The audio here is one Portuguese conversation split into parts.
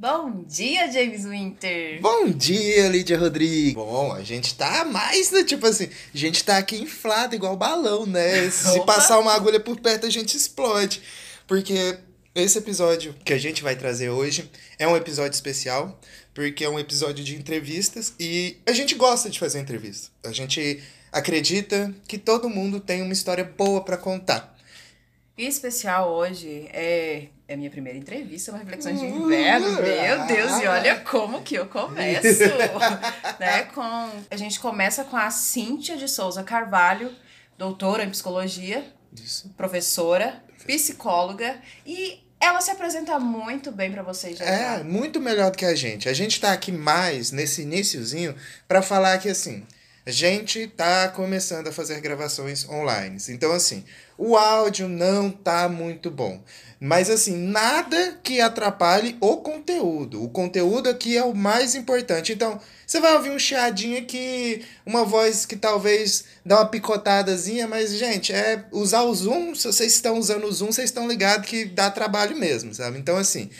Bom dia, James Winter! Bom dia, Lídia Rodrigues! Bom, a gente tá mais, né? Tipo assim, a gente tá aqui inflado igual balão, né? Se passar uma agulha por perto, a gente explode. Porque esse episódio que a gente vai trazer hoje é um episódio especial, porque é um episódio de entrevistas e a gente gosta de fazer entrevista. A gente acredita que todo mundo tem uma história boa para contar. E especial hoje é, é a minha primeira entrevista no Reflexões de Inverno. Meu Deus, e olha como que eu começo. né, com, a gente começa com a Cíntia de Souza Carvalho, doutora em psicologia, Isso. professora, psicóloga e ela se apresenta muito bem para vocês já. É, muito melhor do que a gente. A gente tá aqui mais nesse iníciozinho para falar que assim, a gente tá começando a fazer gravações online. Então assim, o áudio não tá muito bom. Mas assim, nada que atrapalhe o conteúdo. O conteúdo aqui é o mais importante. Então, você vai ouvir um chiadinho aqui, uma voz que talvez dá uma picotadazinha, mas, gente, é usar o Zoom. Se vocês estão usando o Zoom, vocês estão ligados que dá trabalho mesmo, sabe? Então, assim,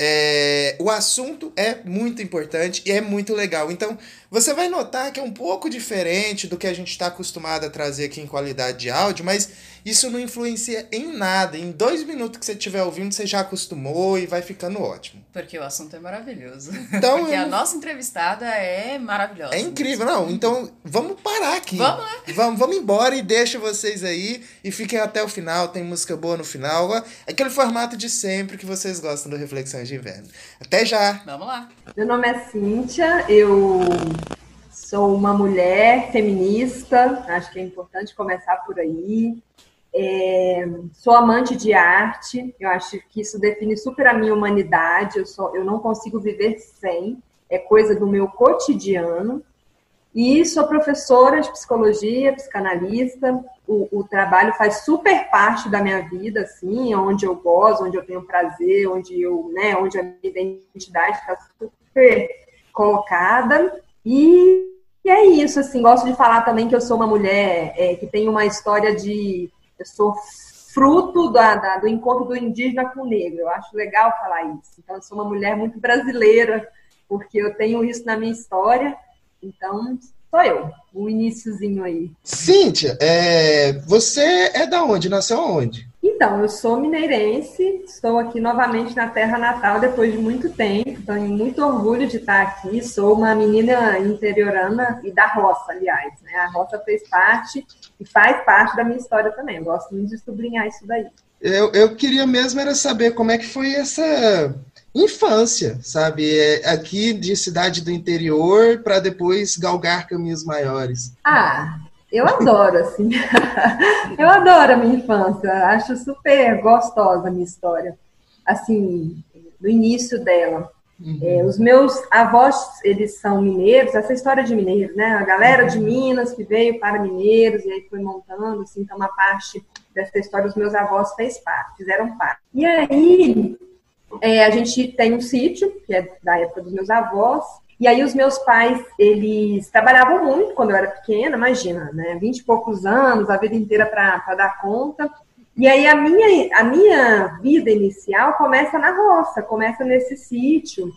é, o assunto é muito importante e é muito legal. Então, você vai notar que é um pouco diferente do que a gente está acostumado a trazer aqui em qualidade de áudio, mas isso não influencia em nada. Em dois minutos que você estiver ouvindo, você já acostumou e vai ficando ótimo. Porque o assunto é maravilhoso. Então, Porque a nossa entrevistada é maravilhosa. É incrível, não? Então, vamos parar aqui. Vamos lá. Vamos, vamos embora e deixa vocês aí e fiquem até o final. Tem música boa no final. Aquele formato de sempre que vocês gostam do Reflexões de Inverno. Até já! Vamos lá. Meu nome é Cíntia, eu Sou uma mulher feminista, acho que é importante começar por aí. É, sou amante de arte, eu acho que isso define super a minha humanidade. Eu, sou, eu não consigo viver sem, é coisa do meu cotidiano. E sou professora de psicologia, psicanalista. O, o, trabalho faz super parte da minha vida, assim, onde eu gosto, onde eu tenho prazer, onde eu, né, onde a minha identidade está super colocada. E e é isso, assim, gosto de falar também que eu sou uma mulher é, que tem uma história de. Eu sou fruto da, da, do encontro do indígena com o negro. Eu acho legal falar isso. Então, eu sou uma mulher muito brasileira, porque eu tenho isso na minha história. Então, sou eu, o iníciozinho aí. Cíntia, é, você é da onde? Nasceu onde? Então, eu sou mineirense, estou aqui novamente na terra natal depois de muito tempo, tenho muito orgulho de estar aqui, sou uma menina interiorana e da roça, aliás, né? A roça fez parte e faz parte da minha história também, eu gosto muito de sublinhar isso daí. Eu, eu queria mesmo era saber como é que foi essa infância, sabe? É, aqui de cidade do interior para depois galgar caminhos maiores. Ah, eu adoro, assim. eu adoro a minha infância. Acho super gostosa a minha história. Assim, no início dela. Uhum. É, os meus avós, eles são mineiros, essa história de mineiros, né? A galera de Minas que veio para Mineiros e aí foi montando, assim, então uma parte dessa história os meus avós fez parte, fizeram parte. E aí, é, a gente tem um sítio, que é da época dos meus avós, e aí os meus pais, eles trabalhavam muito quando eu era pequena, imagina, né? Vinte e poucos anos, a vida inteira para dar conta. E aí a minha, a minha vida inicial começa na roça, começa nesse sítio.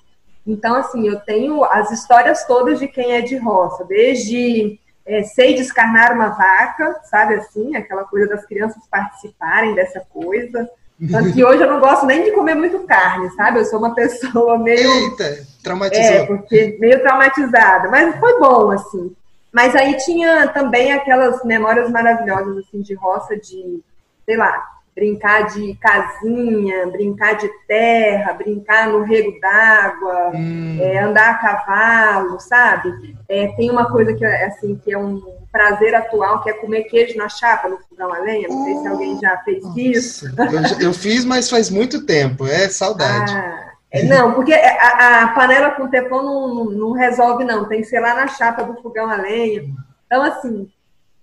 Então, assim, eu tenho as histórias todas de quem é de roça, desde é, sei descarnar uma vaca, sabe assim, aquela coisa das crianças participarem dessa coisa, tanto que hoje eu não gosto nem de comer muito carne, sabe? Eu sou uma pessoa meio. Eita, traumatizada. É, porque meio traumatizada. Mas foi bom, assim. Mas aí tinha também aquelas memórias maravilhosas, assim, de roça, de, sei lá, brincar de casinha, brincar de terra, brincar no rego d'água, hum. é, andar a cavalo, sabe? É, tem uma coisa que, assim, que é um prazer atual, que é comer queijo na chapa, no fogão a lenha. Não sei se alguém já fez Nossa. isso. Eu, eu, fiz, mas faz muito tempo. É saudade. Ah, é, não, porque a, a, panela com teflon não, não resolve, não. Tem que ser lá na chapa do fogão a lenha. Então, assim,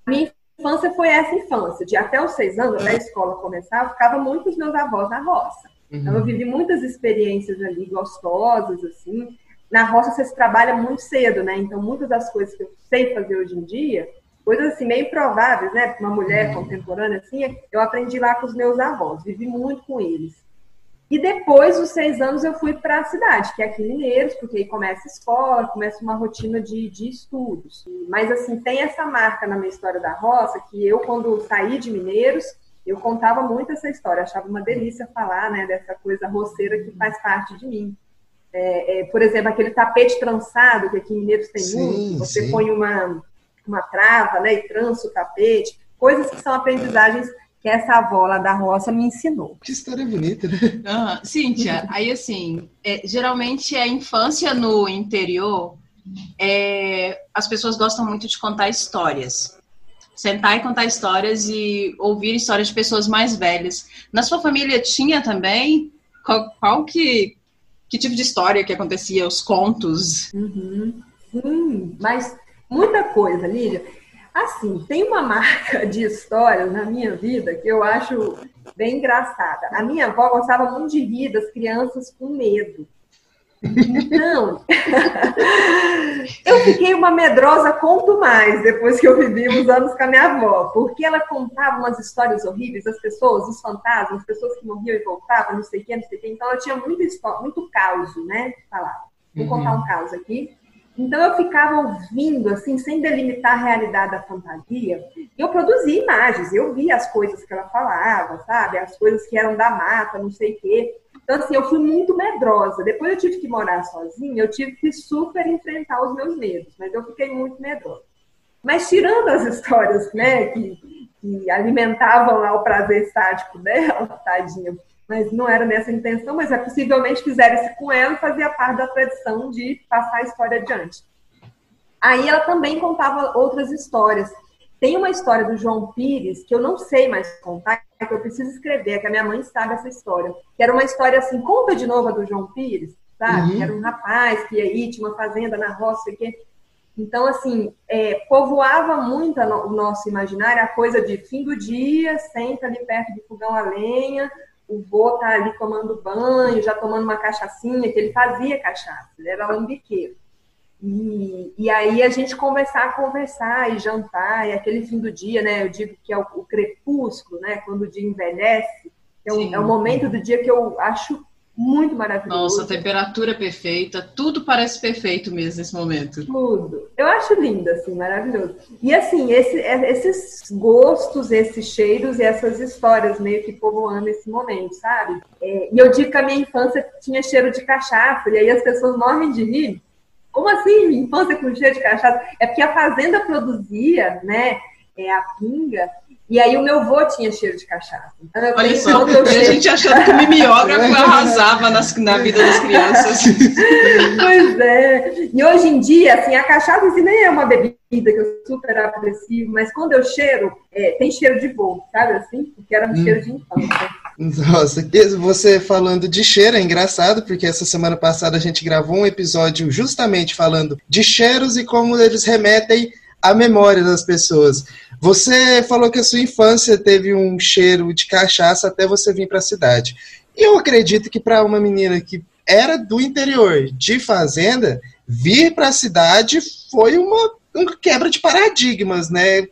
minha infância foi essa infância, de até os seis anos, até a escola começar, eu ficava muito com os meus avós na roça. Uhum. Então eu vivi muitas experiências ali gostosas, assim. Na roça você se trabalha muito cedo, né? Então muitas das coisas que eu sei fazer hoje em dia, coisas assim meio improváveis, né? Uma mulher uhum. contemporânea assim, eu aprendi lá com os meus avós, vivi muito com eles. E depois dos seis anos eu fui para a cidade, que é aqui em Mineiros, porque aí começa a escola, começa uma rotina de, de estudos. Mas assim, tem essa marca na minha história da roça, que eu quando saí de Mineiros, eu contava muito essa história, achava uma delícia falar, né, dessa coisa roceira que faz parte de mim. É, é, por exemplo, aquele tapete trançado, que aqui em Mineiros tem sim, muito, você sim. põe uma, uma trava, né, e trança o tapete, coisas que são aprendizagens que essa avó lá da roça me ensinou. Que história bonita, né? Uhum. Cíntia, aí assim, é, geralmente a infância no interior, é, as pessoas gostam muito de contar histórias. Sentar e contar histórias e ouvir histórias de pessoas mais velhas. Na sua família tinha também? Qual, qual que, que tipo de história que acontecia? Os contos? Uhum. Sim, mas muita coisa, Lídia. Assim, tem uma marca de história na minha vida que eu acho bem engraçada. A minha avó gostava muito de rir das crianças com medo. Então, eu fiquei uma medrosa quanto mais depois que eu vivi uns anos com a minha avó, porque ela contava umas histórias horríveis, as pessoas, os fantasmas, as pessoas que morriam e voltavam, não sei o que, não sei o que. Então, ela tinha muito, muito caos, né? Falar. Vou uhum. contar um caos aqui. Então eu ficava ouvindo, assim, sem delimitar a realidade da fantasia. Eu produzia imagens, eu via as coisas que ela falava, sabe? As coisas que eram da mata, não sei o quê. Então, assim, eu fui muito medrosa. Depois eu tive que morar sozinha, eu tive que super enfrentar os meus medos, mas eu fiquei muito medrosa. Mas tirando as histórias, né, que, que alimentavam lá o prazer sádico dela, tadinha, mas não era nessa intenção, mas é possivelmente fizeram isso com ela e fazia parte da tradição de passar a história adiante. Aí ela também contava outras histórias. Tem uma história do João Pires que eu não sei mais contar, que eu preciso escrever, que a minha mãe sabe essa história. Que era uma história assim, conta de novo a do João Pires, sabe? Uhum. Era um rapaz que ia aí, tinha uma fazenda na roça, que então, assim, é, povoava muito o nosso imaginário a coisa de fim do dia, senta ali perto do fogão a lenha, o vô tá ali tomando banho, já tomando uma cachaçinha, que ele fazia cachaça, ele era lambiqueiro. E, e aí a gente conversar, conversar e jantar, e aquele fim do dia, né? Eu digo que é o, o crepúsculo, né? Quando o dia envelhece, é, um, é o momento do dia que eu acho muito maravilhoso. Nossa, a temperatura é perfeita, tudo parece perfeito mesmo nesse momento. Tudo. Eu acho lindo, assim, maravilhoso. E assim, esse, é, esses gostos, esses cheiros e essas histórias meio que povoando esse momento, sabe? É, e eu digo que a minha infância tinha cheiro de cachaça, e aí as pessoas morrem de rir. Como assim, minha infância com cheiro de cachaça? É porque a fazenda produzia, né, é, a pinga, e aí o meu avô tinha cheiro de cachaça. Então, Olha só, a gente achando que o mimeógrafo arrasava nas, na vida das crianças. pois é. E hoje em dia, assim, a cachaça assim, nem é uma bebida que eu super aprecio, mas quando eu cheiro, é, tem cheiro de bolo, sabe assim? Porque era um hum. cheiro de infância. Nossa, você falando de cheiro é engraçado, porque essa semana passada a gente gravou um episódio justamente falando de cheiros e como eles remetem à memória das pessoas. Você falou que a sua infância teve um cheiro de cachaça até você vir para a cidade. E eu acredito que para uma menina que era do interior, de fazenda, vir para a cidade foi uma, uma, quebra de paradigmas, né?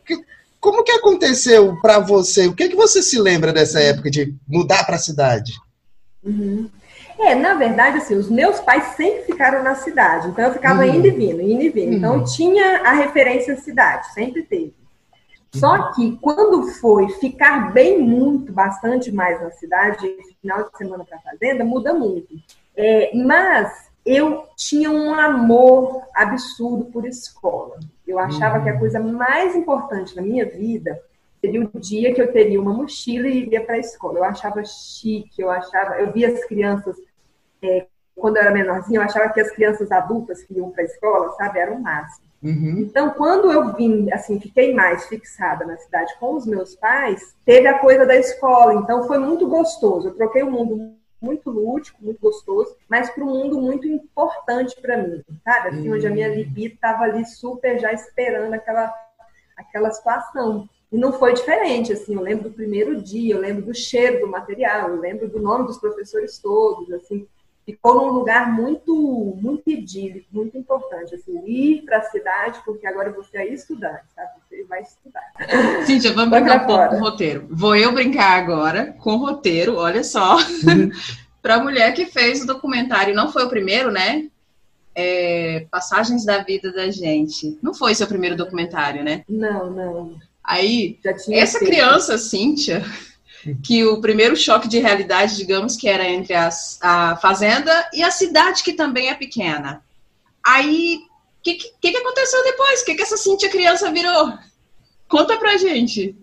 Como que aconteceu para você? O que, que você se lembra dessa época de mudar para a cidade? Uhum. É, na verdade, assim, os meus pais sempre ficaram na cidade, então eu ficava uhum. indo e vindo, indo e vindo. Então uhum. tinha a referência à cidade, sempre teve. Só que quando foi ficar bem muito, bastante mais na cidade, final de semana para fazenda, muda muito. É, mas eu tinha um amor absurdo por escola. Eu achava uhum. que a coisa mais importante na minha vida seria o dia que eu teria uma mochila e iria para a escola. Eu achava chique, eu achava, eu via as crianças é, quando eu era menorzinha, eu achava que as crianças adultas que iam para a escola, sabe, eram o máximo. Uhum. Então, quando eu vim, assim, fiquei mais fixada na cidade com os meus pais, teve a coisa da escola. Então, foi muito gostoso. Eu troquei um mundo muito lúdico, muito gostoso, mas para um mundo muito importante para mim, sabe? Assim, uhum. onde a minha libido estava ali super já esperando aquela, aquela situação. E não foi diferente, assim, eu lembro do primeiro dia, eu lembro do cheiro do material, eu lembro do nome dos professores todos, assim, ficou num lugar muito, muito idílico, muito importante, assim, ir para a cidade, porque agora você é estudante, sabe? Você vai estudar. Cíntia, vamos brincar um pouco com o roteiro. Vou eu brincar agora com o roteiro, olha só. Uhum. para a mulher que fez o documentário. Não foi o primeiro, né? É, Passagens da Vida da Gente. Não foi seu primeiro documentário, né? Não, não. Aí, essa feito. criança, Cíntia, que o primeiro choque de realidade, digamos, que era entre as, a fazenda e a cidade, que também é pequena. Aí, o que, que, que, aconteceu depois? O que, que essa Cíntia criança virou? Conta pra gente.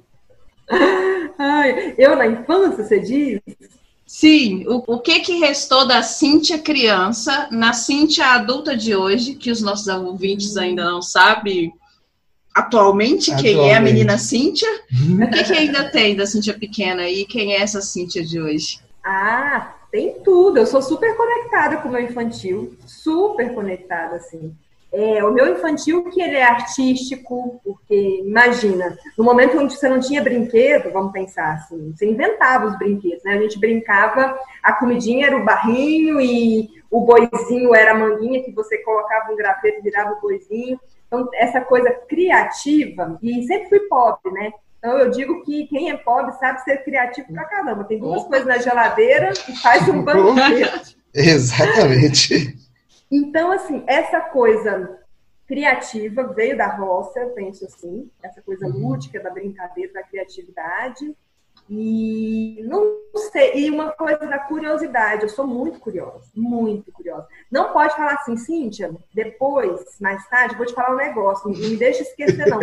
Ai, eu na infância, você diz? Sim, o, o que que restou da Cíntia criança na Cíntia adulta de hoje, que os nossos ouvintes ainda não sabem atualmente, atualmente. quem é a menina Cíntia? o que, que ainda tem da Cíntia pequena e quem é essa Cíntia de hoje? Ah, tem tudo. Eu sou super conectada com o meu infantil, super conectada, assim. É, o meu infantil que ele é artístico, porque imagina, no momento onde você não tinha brinquedo, vamos pensar assim, você inventava os brinquedos, né? A gente brincava, a comidinha era o barrinho e o boizinho era a manguinha que você colocava um graveto e virava o boizinho. Então, essa coisa criativa, e sempre fui pobre, né? Então, eu digo que quem é pobre sabe ser criativo pra caramba. Tem duas coisas na geladeira e faz um banquete. Exatamente. Então, assim, essa coisa criativa veio da roça, eu penso assim, essa coisa uhum. lúdica da brincadeira, da criatividade. E não sei, e uma coisa da curiosidade, eu sou muito curiosa, muito curiosa. Não pode falar assim, Cíntia, depois, mais tarde, vou te falar um negócio, não me deixa esquecer, não.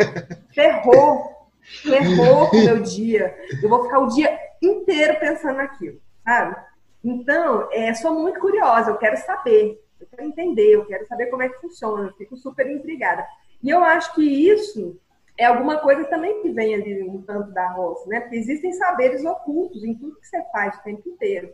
Ferrou, ferrou o meu dia. Eu vou ficar o dia inteiro pensando naquilo, sabe? Então, é, sou muito curiosa, eu quero saber eu quero entender, eu quero saber como é que funciona, eu fico super intrigada. E eu acho que isso é alguma coisa também que vem ali no canto da roça, né? Porque existem saberes ocultos em tudo que você faz o tempo inteiro.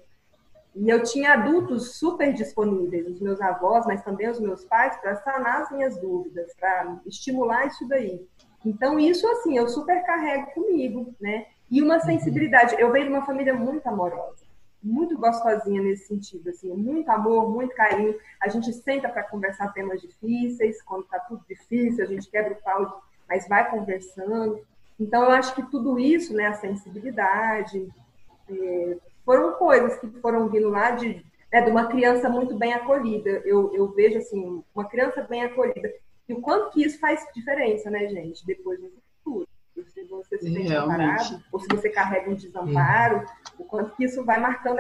E eu tinha adultos super disponíveis, os meus avós, mas também os meus pais, para sanar as minhas dúvidas, para estimular isso daí. Então, isso, assim, eu super carrego comigo, né? E uma sensibilidade. Eu venho de uma família muito amorosa muito gostosinha nesse sentido, assim, muito amor, muito carinho. A gente senta para conversar temas difíceis, quando está tudo difícil, a gente quebra o pau, mas vai conversando. Então, eu acho que tudo isso, né, a sensibilidade, é, foram coisas que foram vindo lá de, né, de uma criança muito bem acolhida. Eu, eu vejo, assim, uma criança bem acolhida. E o quanto que isso faz diferença, né, gente, depois no futuro se você se sente amparado, ou se você carrega um desamparo, o quanto que isso vai marcando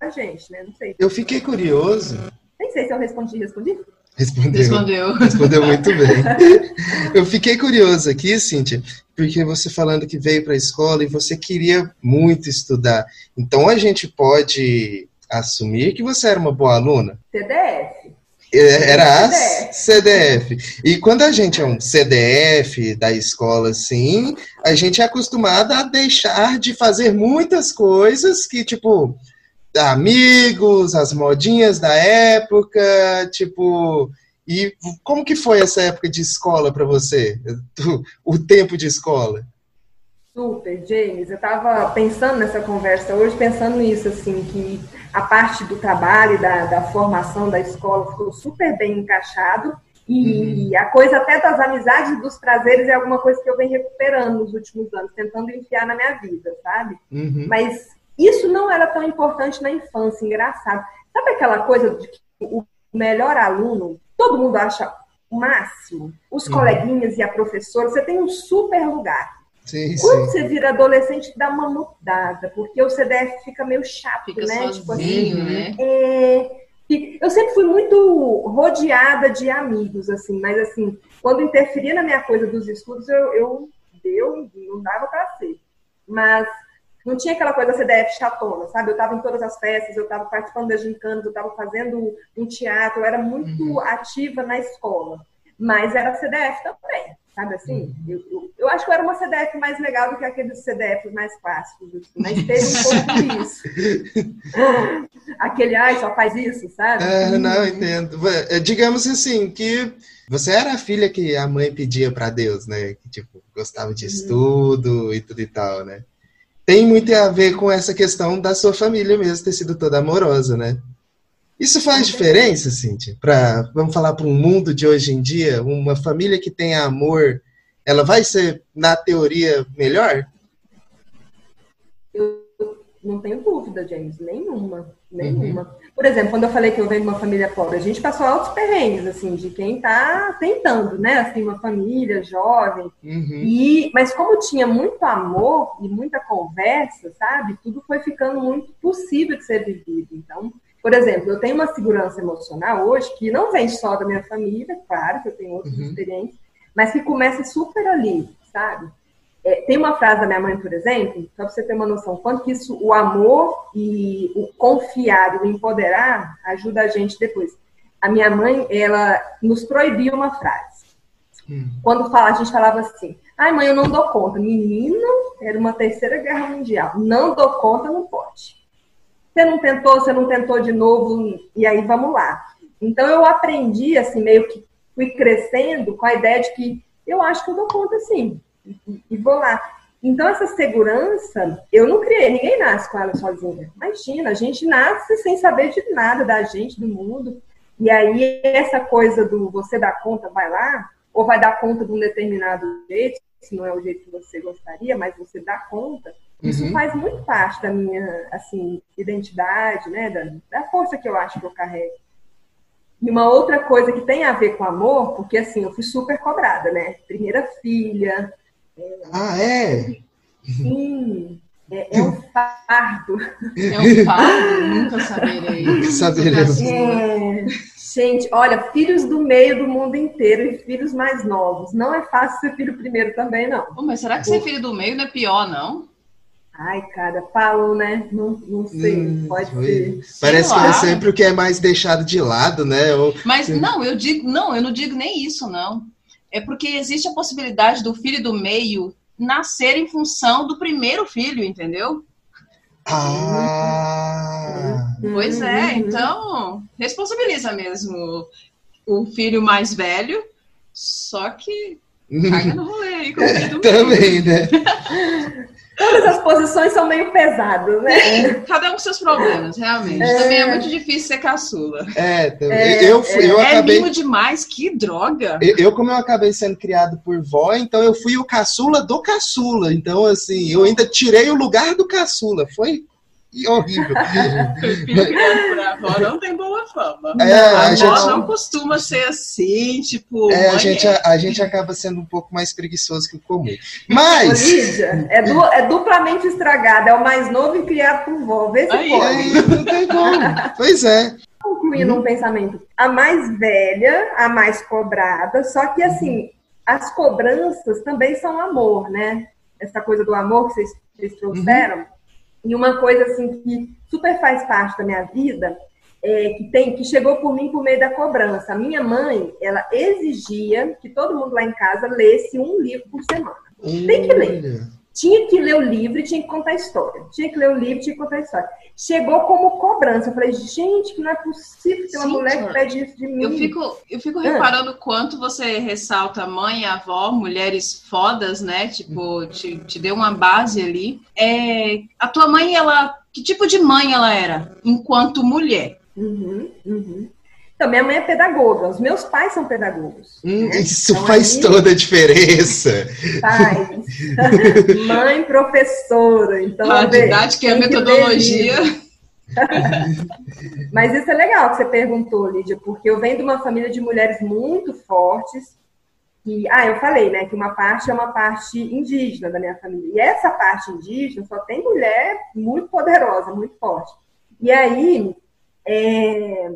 a gente, né? Não sei. Eu fiquei curioso. Nem sei se eu respondi, respondi? Respondeu. Respondeu. Respondeu muito bem. Eu fiquei curioso aqui, Cíntia, porque você falando que veio para a escola e você queria muito estudar. Então a gente pode assumir que você era uma boa aluna? CDF. É, era a CDF. E quando a gente é um CDF da escola, assim, a gente é acostumado a deixar de fazer muitas coisas que, tipo, amigos, as modinhas da época, tipo. E como que foi essa época de escola para você? O tempo de escola? Super, James. Eu estava pensando nessa conversa hoje, pensando nisso, assim, que a parte do trabalho da, da formação da escola ficou super bem encaixado. E uhum. a coisa até das amizades e dos prazeres é alguma coisa que eu venho recuperando nos últimos anos, tentando enfiar na minha vida, sabe? Uhum. Mas isso não era tão importante na infância, engraçado. Sabe aquela coisa de que o melhor aluno, todo mundo acha o máximo? Os uhum. coleguinhas e a professora, você tem um super lugar. Sim, Quando sim. você vira adolescente, dá uma mudada, porque o CDF fica meio chato, fica né? Sozinho, tipo assim, né? É... Eu sempre fui muito rodeada de amigos, assim, mas assim, quando interferia na minha coisa dos estudos, eu, eu deu, não dava para ser. Mas não tinha aquela coisa CDF chatona, sabe? Eu estava em todas as festas, eu estava participando das gincanas, eu estava fazendo um teatro, eu era muito uhum. ativa na escola. Mas era CDF também. Sabe assim? Uhum. Eu, eu, eu, acho que eu era uma CDF mais legal do que aqueles CDFs mais clássicos, assim, mas teve um pouco disso. Aquele, ai, só faz isso, sabe? É, não, entendo. É, digamos assim, que você era a filha que a mãe pedia para Deus, né? Que, tipo, gostava de uhum. estudo e tudo e tal, né? Tem muito a ver com essa questão da sua família mesmo ter sido toda amorosa, né? Isso faz diferença, Cintia? Pra, vamos falar para um mundo de hoje em dia, uma família que tem amor, ela vai ser, na teoria, melhor? Eu não tenho dúvida, James, nenhuma, nenhuma. Uhum. Por exemplo, quando eu falei que eu venho de uma família pobre, a gente passou altos perrengues, assim, de quem está tentando, né, assim, uma família jovem. Uhum. E, mas como tinha muito amor e muita conversa, sabe, tudo foi ficando muito possível de ser vivido. Então, por exemplo, eu tenho uma segurança emocional hoje que não vem só da minha família, claro que eu tenho outras uhum. experiências, mas que começa super ali, sabe? É, tem uma frase da minha mãe, por exemplo, só para você ter uma noção, quanto que isso, o amor e o confiar e o empoderar ajuda a gente depois. A minha mãe, ela nos proibia uma frase. Hum. Quando fala, a gente falava assim, ai mãe, eu não dou conta. Menino, era uma terceira guerra mundial. Não dou conta, não pode. Você não tentou, você não tentou de novo, e aí vamos lá. Então eu aprendi, assim, meio que fui crescendo com a ideia de que eu acho que eu dou conta sim e, vou lá. Então, essa segurança, eu não criei, ninguém nasce com ela sozinha. Imagina, a gente nasce sem saber de nada da gente, do mundo. E aí, essa coisa do você dar conta, vai lá, ou vai dar conta de um determinado jeito, se não é o jeito que você gostaria, mas você dá conta, isso uhum. faz muito parte da minha, assim, identidade, né, da, da força que eu acho que eu carrego. E uma outra coisa que tem a ver com amor, porque assim, eu fui super cobrada, né? Primeira filha, ah, é? Sim. É, é, um fardo. É um fardo? Nunca saberei. Nunca saberemos. É, gente, olha, filhos do meio do mundo inteiro e filhos mais novos. Não é fácil ser filho primeiro também, não. Oh, mas será que ser filho do meio não é pior, não? Ai, cara, falou, né? Não, não sei, hum, pode foi. ser. Parece que é sempre o que é mais deixado de lado, né? Ou... Mas não, eu digo, não, eu não digo nem isso, não é porque existe a possibilidade do filho do meio nascer em função do primeiro filho, entendeu? Ah. Pois é, então responsabiliza mesmo o filho mais velho, só que caga no rolê aí com o filho do Também, né? Todas as posições são meio pesadas, né? Cada um com seus problemas, realmente. É. Também é muito difícil ser caçula. É, também. É, eu, fui, eu é acabei... mimo demais, que droga. Eu, eu, como eu acabei sendo criado por vó, então eu fui o caçula do caçula. Então, assim, eu ainda tirei o lugar do caçula. Foi e horrível. Filho criado por avó não tem boa fama. É, a, a gente não costuma ser assim, tipo. É, a gente, a, a, gente acaba sendo um pouco mais preguiçoso que o comum. Mas. Lídia, é, du, é duplamente estragado. É o mais novo e criado por vó. Vê se aí, pode. Aí, não tem como. pois é. Concluindo um pensamento. A mais velha, a mais cobrada, só que assim, as cobranças também são amor, né? Essa coisa do amor que vocês, vocês trouxeram. Uhum e uma coisa assim que super faz parte da minha vida, é, que tem que chegou por mim por meio da cobrança. A minha mãe, ela exigia que todo mundo lá em casa lesse um livro por semana. Tem que ler. Tinha que ler o livro e tinha que contar a história. Tinha que ler o livro e tinha que contar a história. Chegou como cobrança. Eu falei, gente, que não é possível ter uma Sim, mulher que pede isso de mim. Eu fico, eu fico reparando ah. quanto você ressalta mãe, avó, mulheres fodas, né? Tipo, te, te deu uma base ali. É, a tua mãe, ela. Que tipo de mãe ela era enquanto mulher? Uhum, uhum. Então, minha mãe é pedagoga, os meus pais são pedagogos. Hum, né? Isso então, faz aí, toda a diferença. Faz. mãe professora. Então, a didática é a metodologia. Mas isso é legal que você perguntou, Lídia, porque eu venho de uma família de mulheres muito fortes. E, ah, eu falei, né, que uma parte é uma parte indígena da minha família. E essa parte indígena só tem mulher muito poderosa, muito forte. E aí, é,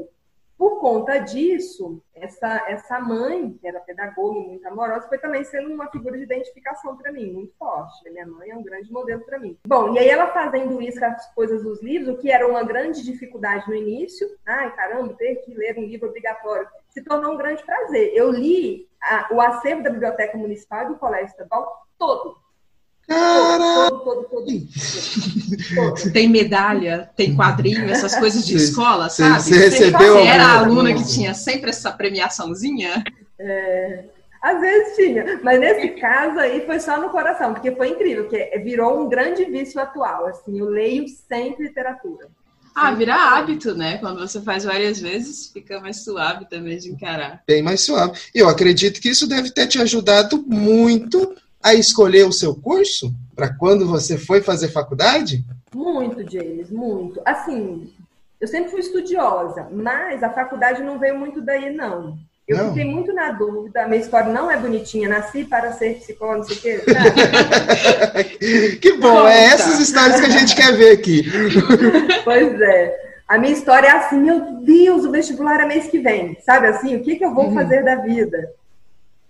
por conta disso, essa, essa mãe, que era pedagoga e muito amorosa, foi também sendo uma figura de identificação para mim, muito forte. Minha mãe é um grande modelo para mim. Bom, e aí ela fazendo isso com as coisas dos livros, o que era uma grande dificuldade no início, ai caramba, ter que ler um livro obrigatório, se tornou um grande prazer. Eu li a, o acervo da Biblioteca Municipal e do Colégio Estadual todo, Cara! Tem medalha, tem quadrinho, essas coisas de escola, sabe? Você recebeu Você era a aluna que tinha sempre essa premiaçãozinha? É, às vezes tinha, mas nesse caso aí foi só no coração, porque foi incrível, que virou um grande vício atual. Assim, eu leio sempre literatura. Ah, vira hábito, né? Quando você faz várias vezes, fica mais suave também de encarar. Bem mais suave. E eu acredito que isso deve ter te ajudado muito a escolher o seu curso para quando você foi fazer faculdade? Muito, James, muito. Assim, eu sempre fui estudiosa, mas a faculdade não veio muito daí, não. Eu não. fiquei muito na dúvida, minha história não é bonitinha, nasci para ser psicóloga, não sei o quê, que bom, Conta. é essas histórias que a gente quer ver aqui. pois é. A minha história é assim, meu Deus, o vestibular é mês que vem, sabe assim, o que, que eu vou uhum. fazer da vida?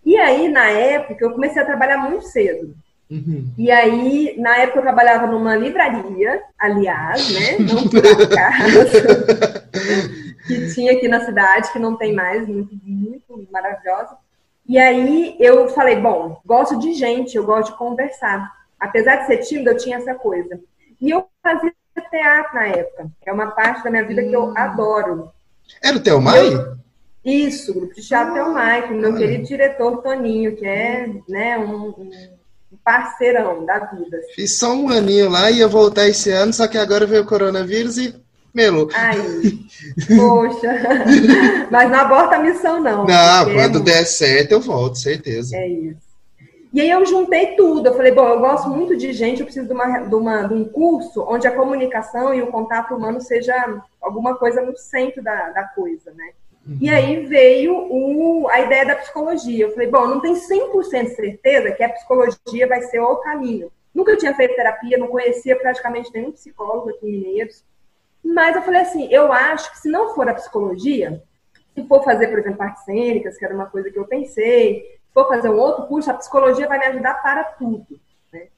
E aí, na época, eu comecei a trabalhar muito cedo. Uhum. E aí, na época, eu trabalhava numa livraria, aliás, né? Não por acaso, que tinha aqui na cidade, que não tem mais, muito, muito maravilhosa. E aí, eu falei, bom, gosto de gente, eu gosto de conversar. Apesar de ser tímida, eu tinha essa coisa. E eu fazia teatro na época, é uma parte da minha vida hum. que eu hum. adoro. Era o Teomai? Eu, isso, o grupo de teatro com o meu querido diretor Toninho, que é né, um, um parceirão da vida. Fiz só um aninho lá, ia voltar esse ano, só que agora veio o coronavírus e melou. Ai, poxa. Mas não aborta a missão, não. Não, quando é der certo eu volto, certeza. É isso. E aí eu juntei tudo. Eu falei, bom, eu gosto muito de gente, eu preciso de, uma, de, uma, de um curso onde a comunicação e o contato humano seja alguma coisa no centro da, da coisa, né? E aí veio o, a ideia da psicologia. Eu falei, bom, não tenho 100% certeza que a psicologia vai ser o caminho. Nunca tinha feito terapia, não conhecia praticamente nenhum psicólogo aqui em Mineiros. Mas eu falei assim, eu acho que se não for a psicologia, se for fazer, por exemplo, artes cênicas, que era uma coisa que eu pensei, se for fazer um outro curso, a psicologia vai me ajudar para tudo. Né?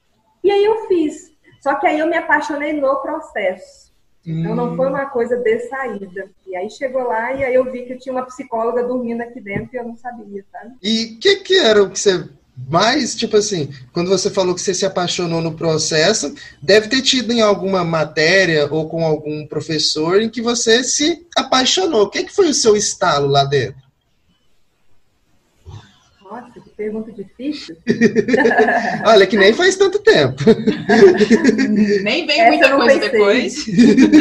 E aí eu fiz. Só que aí eu me apaixonei no processo. Então não foi uma coisa de saída. E aí chegou lá e aí eu vi que tinha uma psicóloga dormindo aqui dentro e eu não sabia, sabe? E o que, que era o que você mais, tipo assim, quando você falou que você se apaixonou no processo, deve ter tido em alguma matéria ou com algum professor em que você se apaixonou. O que, que foi o seu estalo lá dentro? Pergunta difícil. Olha, que nem faz tanto tempo. nem vem muita coisa pensei. depois.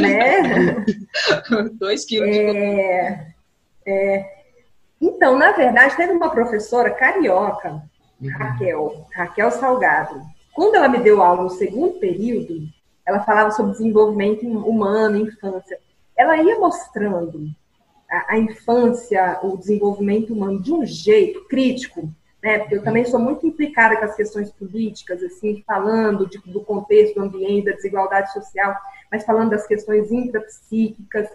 Né? Dois quilos é... É... Então, na verdade, teve uma professora carioca, uhum. Raquel, Raquel Salgado. Quando ela me deu aula no segundo período, ela falava sobre desenvolvimento humano, infância. Ela ia mostrando a, a infância, o desenvolvimento humano de um jeito crítico, né? Porque eu também sou muito implicada com as questões políticas, assim, falando de, do contexto, do ambiente, da desigualdade social, mas falando das questões intrapsíquicas.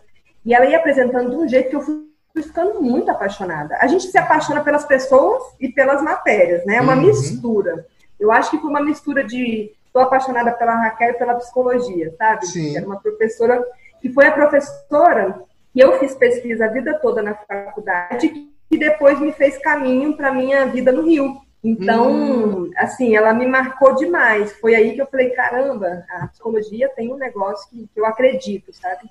E ela ia apresentando de um jeito que eu fui ficando muito apaixonada. A gente se apaixona pelas pessoas e pelas matérias, né? É uma uhum. mistura. Eu acho que foi uma mistura de estou apaixonada pela Raquel e pela psicologia, sabe? Sim. Era uma professora que foi a professora e eu fiz pesquisa a vida toda na faculdade e depois me fez caminho para minha vida no Rio. Então, hum. assim, ela me marcou demais. Foi aí que eu falei, caramba, a psicologia tem um negócio que, que eu acredito, sabe?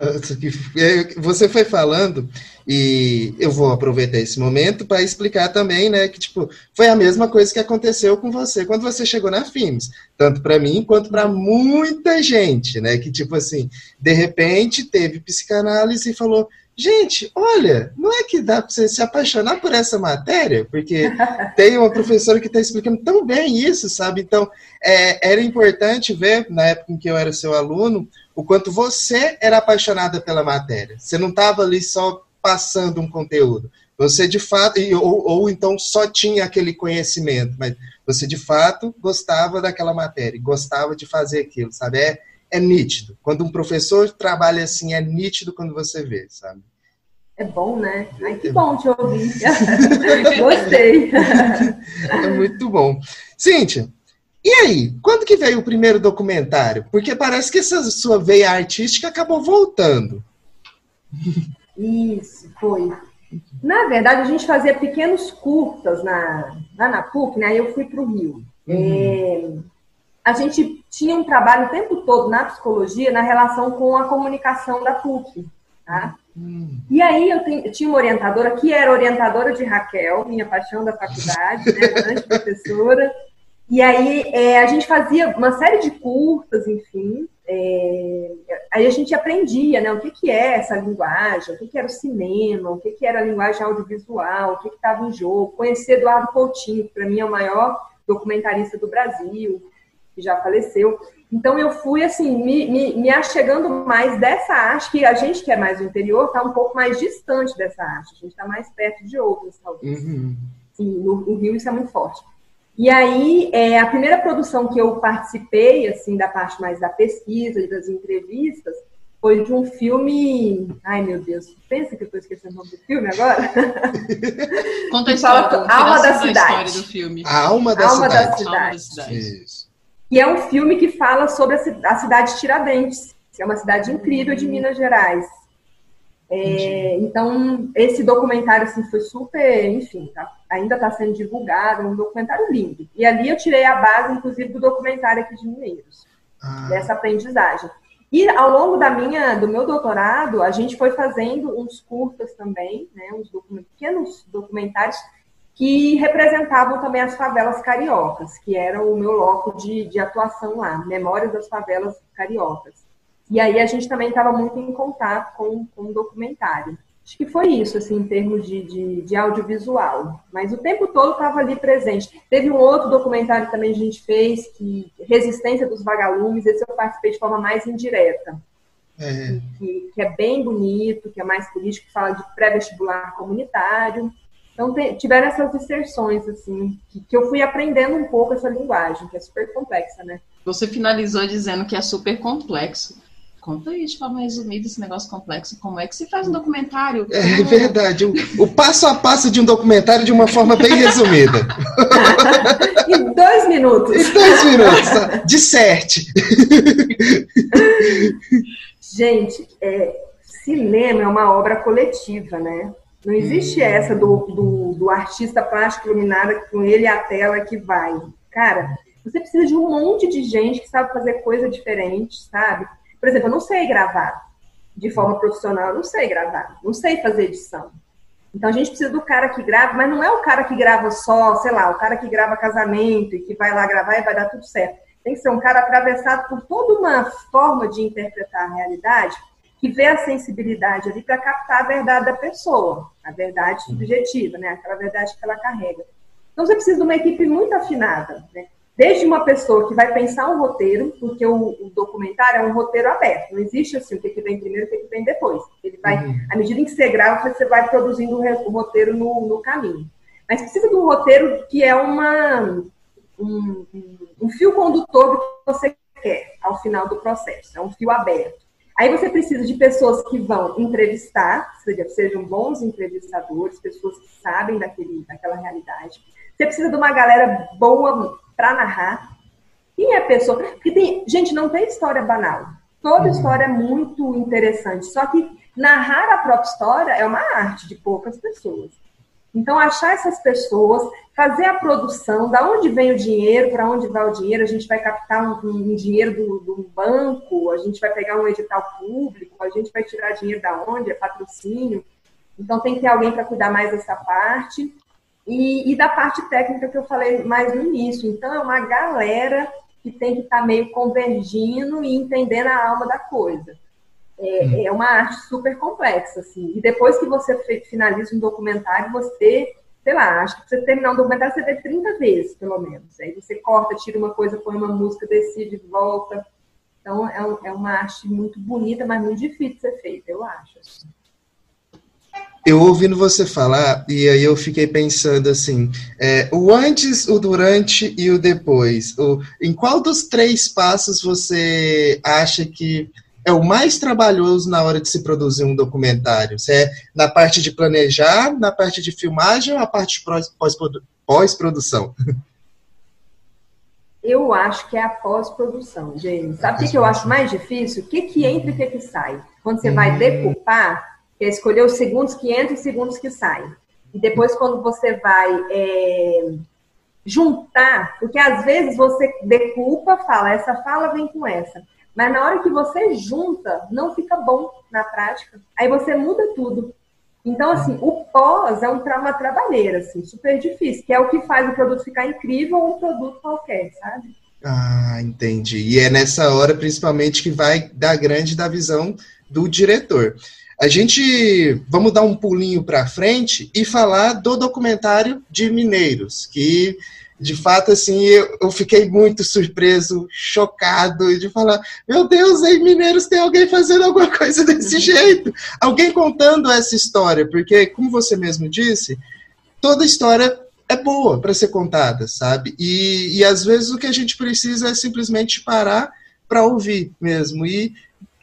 Você foi falando, e eu vou aproveitar esse momento para explicar também, né, que tipo, foi a mesma coisa que aconteceu com você quando você chegou na FIMS, tanto para mim quanto para muita gente, né, que tipo assim, de repente teve psicanálise e falou: Gente, olha, não é que dá para você se apaixonar por essa matéria, porque tem uma professora que está explicando tão bem isso, sabe? Então, é, era importante ver, na época em que eu era seu aluno, o quanto você era apaixonada pela matéria. Você não estava ali só passando um conteúdo. Você de fato, ou, ou então só tinha aquele conhecimento, mas você de fato gostava daquela matéria, gostava de fazer aquilo, sabe? É, é nítido. Quando um professor trabalha assim, é nítido quando você vê, sabe? É bom, né? Ai, que bom te ouvir. Gostei. É muito bom. Cíntia, e aí, quando que veio o primeiro documentário? Porque parece que essa sua veia artística acabou voltando. Isso, foi. Na verdade, a gente fazia pequenos curtas na, lá na PUC, né? Aí eu fui para o Rio. Uhum. A gente tinha um trabalho o tempo todo na psicologia na relação com a comunicação da PUC. Tá? Hum. E aí eu, tenho, eu, tinha uma orientadora que era orientadora de Raquel, minha paixão da faculdade, né, grande professora. E aí é, a gente fazia uma série de curtas, enfim. É, aí a gente aprendia, né, o que, que é essa linguagem, o que, que era o cinema, o que, que era a linguagem audiovisual, o que estava em jogo. Conhecer Eduardo Coutinho, que para mim é o maior documentarista do Brasil. Que já faleceu. Então eu fui assim, me, me, me achegando mais dessa arte, que a gente que é mais do interior está um pouco mais distante dessa arte, a gente está mais perto de outras, talvez. Uhum. Sim, no, no, Rio isso é muito forte. E aí, é, a primeira produção que eu participei, assim, da parte mais da pesquisa e das entrevistas, foi de um filme. Ai, meu Deus, pensa que eu estou esquecendo o nome do filme agora? Conta a história. Alma da Cidade. do filme. A Alma da Alma Cidade. Da cidade. Alma da Cidade. Isso. E é um filme que fala sobre a cidade de Tiradentes, que é uma cidade incrível de Minas Gerais. É, então, esse documentário assim, foi super, enfim, tá, ainda está sendo divulgado, um documentário lindo. E ali eu tirei a base, inclusive, do documentário aqui de Mineiros, ah. dessa aprendizagem. E ao longo da minha, do meu doutorado, a gente foi fazendo uns curtas também, né, uns pequenos documentários que representavam também as favelas cariocas, que era o meu loco de, de atuação lá, Memórias das Favelas Cariocas. E aí a gente também estava muito em contato com, com o documentário. Acho que foi isso, assim, em termos de, de, de audiovisual. Mas o tempo todo estava ali presente. Teve um outro documentário também que a gente fez, que Resistência dos Vagalumes, esse eu participei de forma mais indireta. É. Que, que, é bem bonito, que é mais político, que fala de pré-vestibular comunitário. Então, te, tiveram essas inserções, assim, que, que, eu fui aprendendo um pouco essa linguagem, que é super complexa, né? Você finalizou dizendo que é super complexo. Conta aí de forma resumida esse negócio complexo. Como é que se faz um documentário? É verdade. O, o passo a passo de um documentário de uma forma bem resumida. em dois minutos. Em dois minutos. De sete. Gente, é, cinema é uma obra coletiva, né? Não existe essa do, do, do artista plástico iluminado com ele a tela que vai. Cara, você precisa de um monte de gente que sabe fazer coisa diferente, sabe? Por exemplo, eu não sei gravar de forma profissional, eu não sei gravar, não sei fazer edição. Então a gente precisa do cara que grava, mas não é o cara que grava só, sei lá, o cara que grava casamento e que vai lá gravar e vai dar tudo certo. Tem que ser um cara atravessado por toda uma forma de interpretar a realidade que vê a sensibilidade ali para captar a verdade da pessoa, a verdade subjetiva, né? Aquela verdade que ela carrega. Então você precisa de uma equipe muito afinada, né? Desde uma pessoa que vai pensar um roteiro, porque o, o, documentário é um roteiro aberto, não existe assim o que, que vem primeiro e o que, que vem depois. Ele vai, uhum. à medida em que você grava, você vai produzindo o roteiro no, no caminho. Mas precisa de um roteiro que é uma, um, um fio condutor do que você quer ao final do processo, é um fio aberto. Aí você precisa de pessoas que vão entrevistar, seja, sejam bons entrevistadores, pessoas que sabem daquele, daquela realidade. Você precisa de uma galera boa para narrar. Quem é a pessoa? Porque tem, gente, não tem história banal. Toda uhum. história é muito interessante. Só que narrar a própria história é uma arte de poucas pessoas. Então, achar essas pessoas, fazer a produção, da onde vem o dinheiro, para onde vai o dinheiro, a gente vai captar um, um dinheiro do, do, banco, a gente vai pegar um edital público, a gente vai tirar dinheiro da onde, é patrocínio. Então, tem que ter alguém para cuidar mais dessa parte. E, e, da parte técnica que eu falei mais no início. Então, é uma galera que tem que estar tá meio convergindo e entendendo a alma da coisa. É, hum. é, uma arte super complexa, assim. E depois que você finaliza um documentário, você, sei lá, acho que você terminar um documentário, você vê 30 vezes, pelo menos. Aí você corta, tira uma coisa, põe uma música, decide, volta. Então, é, é uma arte muito bonita, mas muito difícil de ser feita, eu acho. Assim eu ouvindo você falar, e aí eu fiquei pensando assim, é, o antes, o durante e o depois. O, em qual dos três passos você acha que é o mais trabalhoso na hora de se produzir um documentário? Se é na parte de planejar, na parte de filmagem ou na parte de pós-produção? Eu acho que é a pós-produção, gente. Sabe o que, que, eu acho mais difícil? O que, que entra e o que, que sai? Quando você vai hum. decupar, que é escolher os segundos que entram e os segundos que saem. E depois, quando você vai é, juntar, porque às vezes você decupa, fala, essa fala vem com essa. Mas na hora que você junta, não fica bom na prática. Aí você muda tudo. Então, assim, o pós é um trauma trabalheira, assim, super difícil, que é o que faz o produto ficar incrível ou um produto qualquer, sabe? Ah, entendi. E é nessa hora, principalmente, que vai dar grande da visão do diretor. A gente vamos dar um pulinho para frente e falar do documentário de Mineiros, que de fato, assim, eu, eu fiquei muito surpreso, chocado, de falar: meu Deus, em Mineiros tem alguém fazendo alguma coisa desse jeito, alguém contando essa história, porque, como você mesmo disse, toda história é boa para ser contada, sabe? E, e às vezes o que a gente precisa é simplesmente parar para ouvir mesmo. E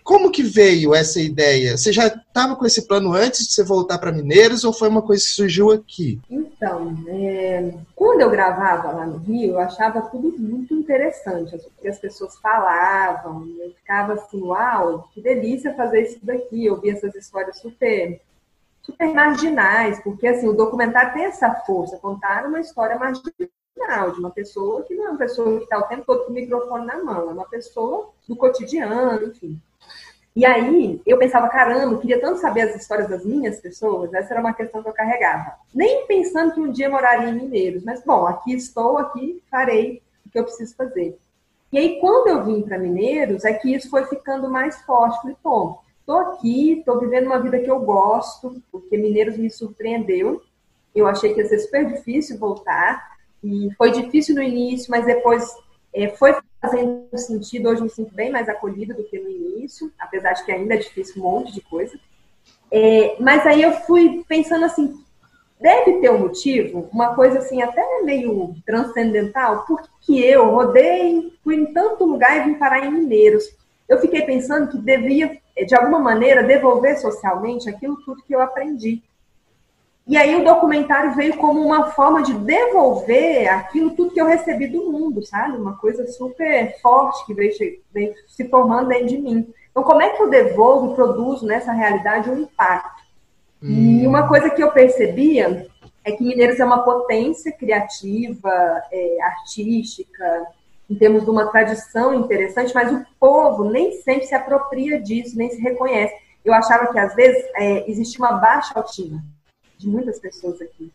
como que veio essa ideia? Você já estava com esse plano antes de você voltar para Mineiros ou foi uma coisa que surgiu aqui? Então, é, quando eu gravava lá no Rio, eu achava tudo muito interessante, o que as pessoas falavam, eu ficava assim, uau, que delícia fazer isso daqui, eu vi essas histórias super super marginais, porque assim, o documentário tem essa força, contar uma história marginal de uma pessoa que não é uma pessoa que está o tempo todo com o microfone na mão, é uma pessoa do cotidiano, enfim. E aí eu pensava, caramba, eu queria tanto saber as histórias das minhas pessoas, essa era uma questão que eu carregava. Nem pensando que um dia moraria em Mineiros, mas bom, aqui estou, aqui farei o que eu preciso fazer. E aí, quando eu vim para Mineiros, é que isso foi ficando mais forte. Falei, pô, Estou aqui, estou vivendo uma vida que eu gosto, porque Mineiros me surpreendeu. Eu achei que ia ser super difícil voltar, e foi difícil no início, mas depois é, foi fazendo sentido. Hoje me sinto bem mais acolhida do que no início, apesar de que ainda é difícil um monte de coisa. É, mas aí eu fui pensando assim, deve ter um motivo, uma coisa assim até meio transcendental, por que eu rodei, fui em tanto lugar e vim parar em Mineiros? Eu fiquei pensando que devia de alguma maneira, devolver socialmente aquilo tudo que eu aprendi. E aí o documentário veio como uma forma de devolver aquilo tudo que eu recebi do mundo, sabe? Uma coisa super forte que veio, veio se formando dentro de mim. Então, como é que eu devolvo e produzo nessa realidade um impacto? Hum. E uma coisa que eu percebia é que Mineiros é uma potência criativa, é, artística, em termos de uma tradição interessante, mas o povo nem sempre se apropria disso, nem se reconhece. Eu achava que, às vezes, é, existe uma baixa autoestima de muitas pessoas aqui.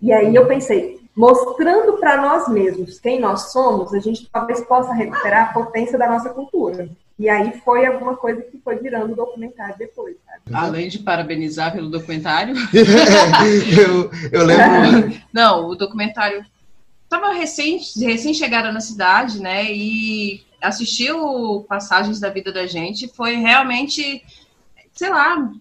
E aí eu pensei, mostrando para nós mesmos quem nós somos, a gente talvez possa recuperar a potência da nossa cultura. E aí foi alguma coisa que foi virando documentário depois. Sabe? Além de parabenizar pelo documentário. eu, eu lembro. Não, o documentário estava recém, recém chegada na cidade, né? E assistiu passagens da vida da gente foi realmente, sei lá,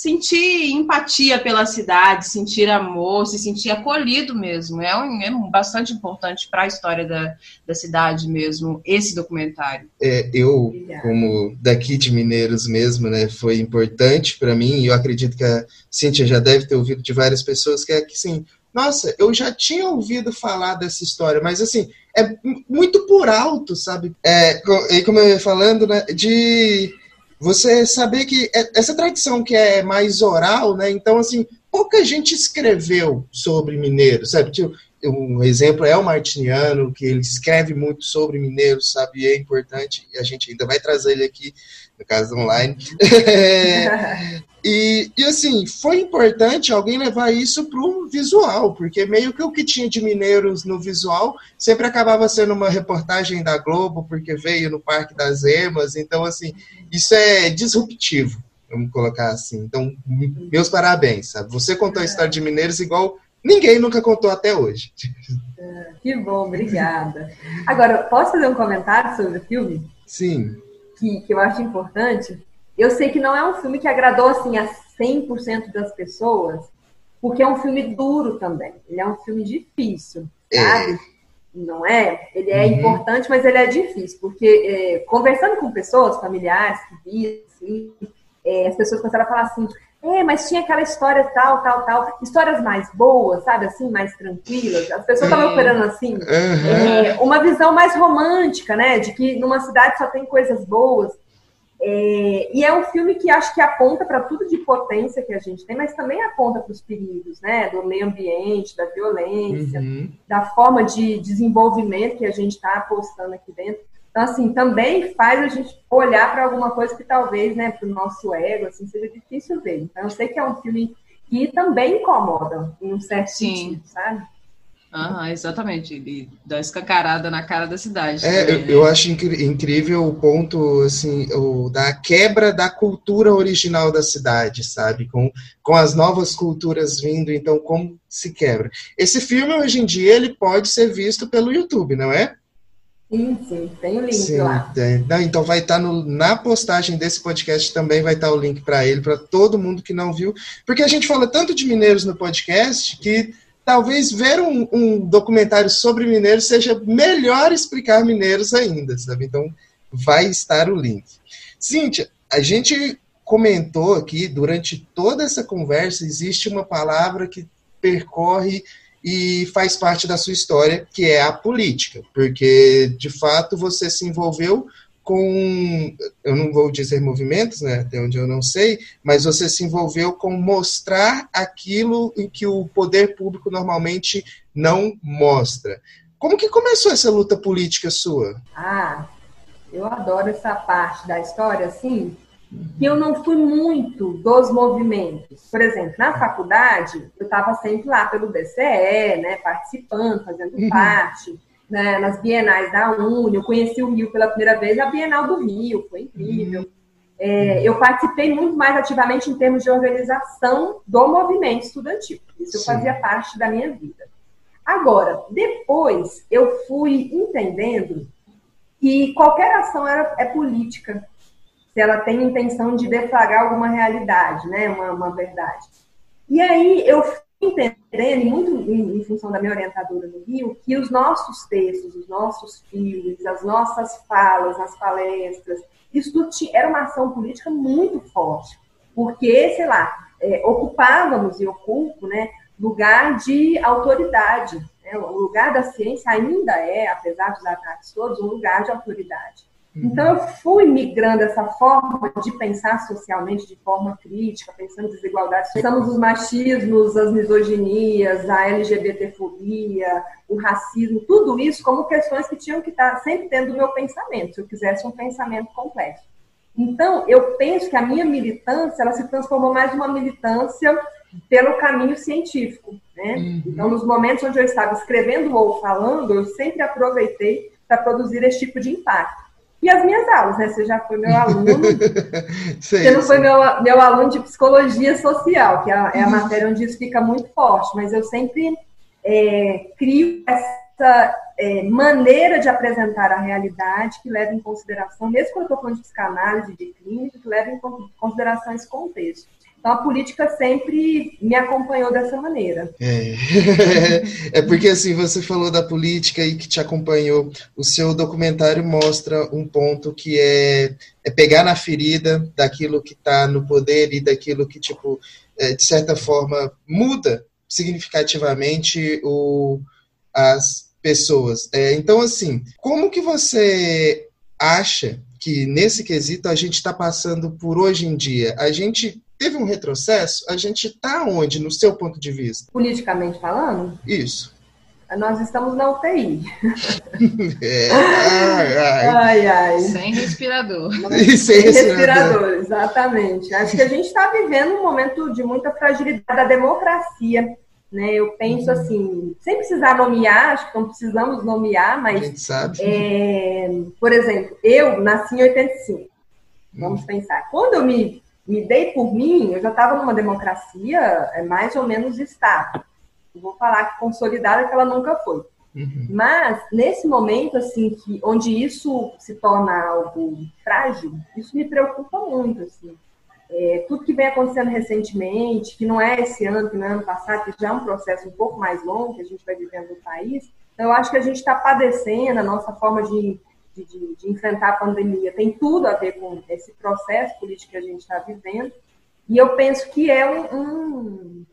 sentir empatia pela cidade, sentir amor, se sentir acolhido mesmo. É, um, é bastante importante para a história da, da cidade mesmo, esse documentário. É, eu, como daqui de Mineiros mesmo, né, foi importante para mim, e eu acredito que a Cíntia já deve ter ouvido de várias pessoas, que é que, sim, nossa, eu já tinha ouvido falar dessa história, mas assim, é muito por alto, sabe? É, como eu ia falando, né, de você saber que é, essa tradição que é mais oral, né? Então, assim, pouca gente escreveu sobre mineiro, sabe? Tipo, um exemplo é o Martiniano, que ele escreve muito sobre mineiros, sabe? E é importante, e a gente ainda vai trazer ele aqui no caso online. e, e assim, foi importante alguém levar isso para o visual, porque meio que o que tinha de mineiros no visual sempre acabava sendo uma reportagem da Globo, porque veio no Parque das Emas. Então, assim, isso é disruptivo, vamos colocar assim. Então, meus parabéns, sabe? Você contou a história de mineiros igual ninguém nunca contou até hoje. Que bom, obrigada. Agora, posso fazer um comentário sobre o filme? Sim que, que eu acho importante. Eu sei que não é um filme que agradou assim a 100% das pessoas, porque é um filme duro também. Ele é um filme difícil, é. sabe? É. Não é? Ele é uhum. importante, mas ele é difícil, porque é, conversando com pessoas, familiares que viram, assim, é, as pessoas começaram a falar assim: é, mas tinha aquela história tal, tal, tal. Histórias mais boas, sabe? Assim, mais tranquilas. As pessoas estavam operando assim. Uhum. É, uma visão mais romântica, né? De que numa cidade só tem coisas boas. É, e é um filme que acho que aponta para tudo de potência que a gente tem, mas também aponta para os perigos, né? Do meio ambiente, da violência, uhum. da forma de desenvolvimento que a gente está apostando aqui dentro. Então, assim, também faz a gente olhar para alguma coisa que talvez, né, para o nosso ego, assim, seja difícil ver. Então, eu sei que é um filme que também incomoda, em um certo Sim. sentido, sabe? Ah, exatamente. Ele dá escancarada na cara da cidade. É, também, eu, né? eu, acho incrível o ponto, assim, o, da quebra da cultura original da cidade, sabe? Com, com as novas culturas vindo, então como se quebra. Esse filme, hoje em dia, ele pode ser visto pelo YouTube, não é? Sim, sim, tem o link sim, lá. Tem. Não, então vai estar tá na postagem desse podcast também vai estar tá o link para ele, para todo mundo que não viu. Porque a gente fala tanto de mineiros no podcast que talvez ver um, um, documentário sobre mineiros seja melhor explicar mineiros ainda, sabe? Então, vai estar o link. Cíntia, a gente comentou aqui, durante toda essa conversa, existe uma palavra que percorre e faz parte da sua história, que é a política, porque, de fato, você se envolveu com, eu não vou dizer movimentos, né, até onde eu não sei, mas você se envolveu com mostrar aquilo em que o poder público normalmente não mostra. Como que começou essa luta política sua? Ah, eu adoro essa parte da história, assim, que eu não fui muito dos movimentos. Por exemplo, na faculdade, eu estava sempre lá pelo DCE, né, participando, fazendo uhum. parte né, nas bienais da Uni, eu conheci o Rio pela primeira vez a Bienal do Rio, foi incrível. É, eu participei muito mais ativamente em termos de organização do movimento estudantil. Isso Sim. fazia parte da minha vida. Agora, depois eu fui entendendo que qualquer ação era, é política, se ela tem intenção de deflagrar alguma realidade, né, uma, uma verdade. E aí eu entendendo, muito em, função da minha orientadora no Rio, que os nossos textos, os nossos filmes, as nossas falas nas palestras, isso era uma ação política muito forte, porque, sei lá, é, ocupávamos e ocupo, né, lugar de autoridade. Né? O lugar da ciência ainda é, apesar dos ataques todos, um lugar de autoridade. Então, eu fui migrando essa forma de pensar socialmente de forma crítica, pensando desigualdades. Pensamos os machismos, as misoginias, a LGBTfobia, o racismo, tudo isso como questões que tinham que estar sempre dentro do meu pensamento, se eu quisesse um pensamento complexo. Então, eu penso que a minha militância ela se transformou mais numa militância pelo caminho científico. Né? Uhum. Então, nos momentos onde eu estava escrevendo ou falando, eu sempre aproveitei para produzir esse tipo de impacto. E as minhas aulas, né? Você já foi meu aluno. você não foi meu, meu aluno de psicologia social, que é a, é a matéria onde isso fica muito forte, mas eu sempre é, crio essa é, maneira de apresentar a realidade que leva em consideração, mesmo quando eu estou falando de psicanálise, de clínica, que leva em consideração esse contexto. Então, a política sempre me acompanhou dessa maneira. É. é porque, assim, você falou da política e que te acompanhou. O seu documentário mostra um ponto que é, é pegar na ferida daquilo que está no poder e daquilo que, tipo, é, de certa forma, muda significativamente o, as pessoas. É, então, assim, como que você acha que nesse quesito a gente está passando por hoje em dia? A gente teve um retrocesso, a gente está onde, no seu ponto de vista? Politicamente falando? Isso. Nós estamos na UTI. É, ai, ai. ai, ai. Sem respirador. Sem, Sem respirador. respirador, exatamente. Acho que a gente está vivendo um momento de muita fragilidade da democracia. Né? Eu penso uhum. assim, sem precisar nomear, acho que não precisamos nomear, mas. A gente sabe. É, por exemplo, eu nasci em 85. Vamos uhum. pensar. Quando eu me me dei por mim, eu já estava numa democracia é, mais ou menos estável. Vou falar que consolidada que ela nunca foi. Uhum. Mas nesse momento assim que onde isso se torna algo frágil, isso me preocupa muito assim. É, tudo que vem acontecendo recentemente, que não é esse ano, que não é ano passado, que já é um processo um pouco mais longo que a gente vai vivendo no país, então eu acho que a gente está padecendo a nossa forma de de, de, de, enfrentar a pandemia tem tudo a ver com esse processo político que a gente está vivendo. E eu penso que é um, um,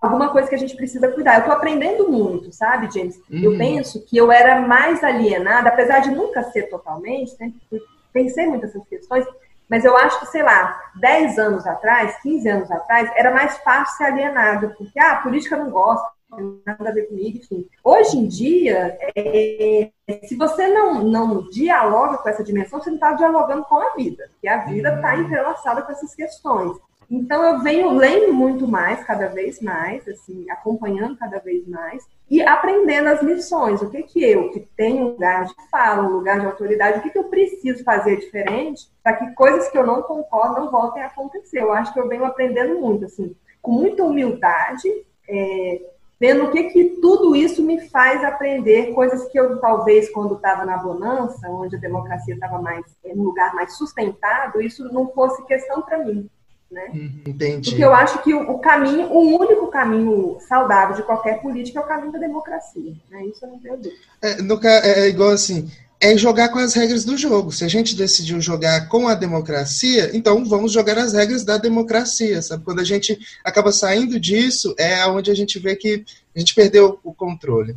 alguma coisa que a gente precisa cuidar. Eu estou aprendendo muito, sabe, James? Uhum. Eu penso que eu era mais alienada, apesar de nunca ser totalmente, né? pensei muito nessas questões, mas eu acho que, sei lá, 10 anos atrás, 15 anos atrás, era mais fácil ser alienada, porque ah, a política não gosta, nada a ver comigo, enfim. Hoje em dia, é, se você não, não dialoga com essa dimensão, você não está dialogando com a vida, porque a vida está uhum. entrelaçada com essas questões. Então eu venho lendo muito mais, cada vez mais, assim, acompanhando cada vez mais e aprendendo as lições. O que que eu, que tenho um lugar de fala, um lugar de autoridade, o que que eu preciso fazer diferente para que coisas que eu não concordo não voltem a acontecer. Eu acho que eu venho aprendendo muito, assim, com muita humildade, é, vendo o que que tudo isso me faz aprender, coisas que eu talvez quando estava na bonança, onde a democracia estava mais em um lugar mais sustentado, isso não fosse questão para mim. Né? Uhum, entendi. Porque eu acho que o, caminho, o único caminho saudável de qualquer política é o caminho da democracia. Né? Isso eu não tenho dúvida. É, no, é, é igual assim, é jogar com as regras do jogo. Se a gente decidiu jogar com a democracia, então vamos jogar as regras da democracia, sabe? Quando a gente acaba saindo disso, é onde a gente vê que a gente perdeu o controle.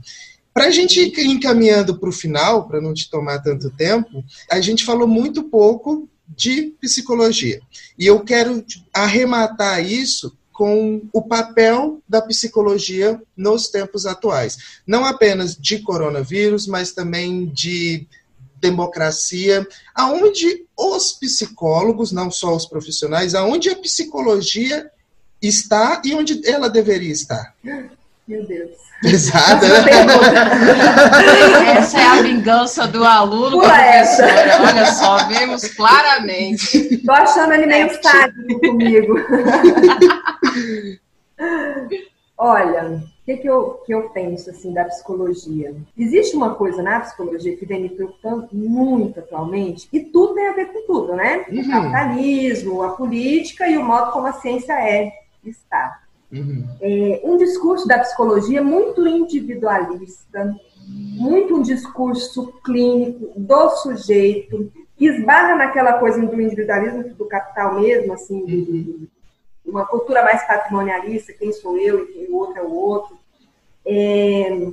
Para a gente ir encaminhando para o final, para não te tomar tanto tempo, a gente falou muito pouco de psicologia. E eu quero arrematar isso com o papel da psicologia nos tempos atuais. Não apenas de coronavírus, mas também de democracia, aonde os psicólogos, não só os profissionais, aonde a psicologia está e onde ela deveria estar. Meu Deus. Pesada. Essa é a vingança do aluno Pula professora. Essa. Olha só, vemos claramente. Tô achando ele meio sádico comigo. Olha, o que, que, eu, que eu penso assim da psicologia? Existe uma coisa na psicologia que vem me preocupando muito atualmente, e tudo tem a ver com tudo, né? Uhum. O capitalismo, a política e o modo como a ciência é, está. Uhum. É, um discurso da psicologia muito individualista, muito um discurso clínico do sujeito, que esbarra naquela coisa do individualismo do capital mesmo, assim, uhum. uma cultura mais patrimonialista, quem sou eu e quem o outro é o outro. É,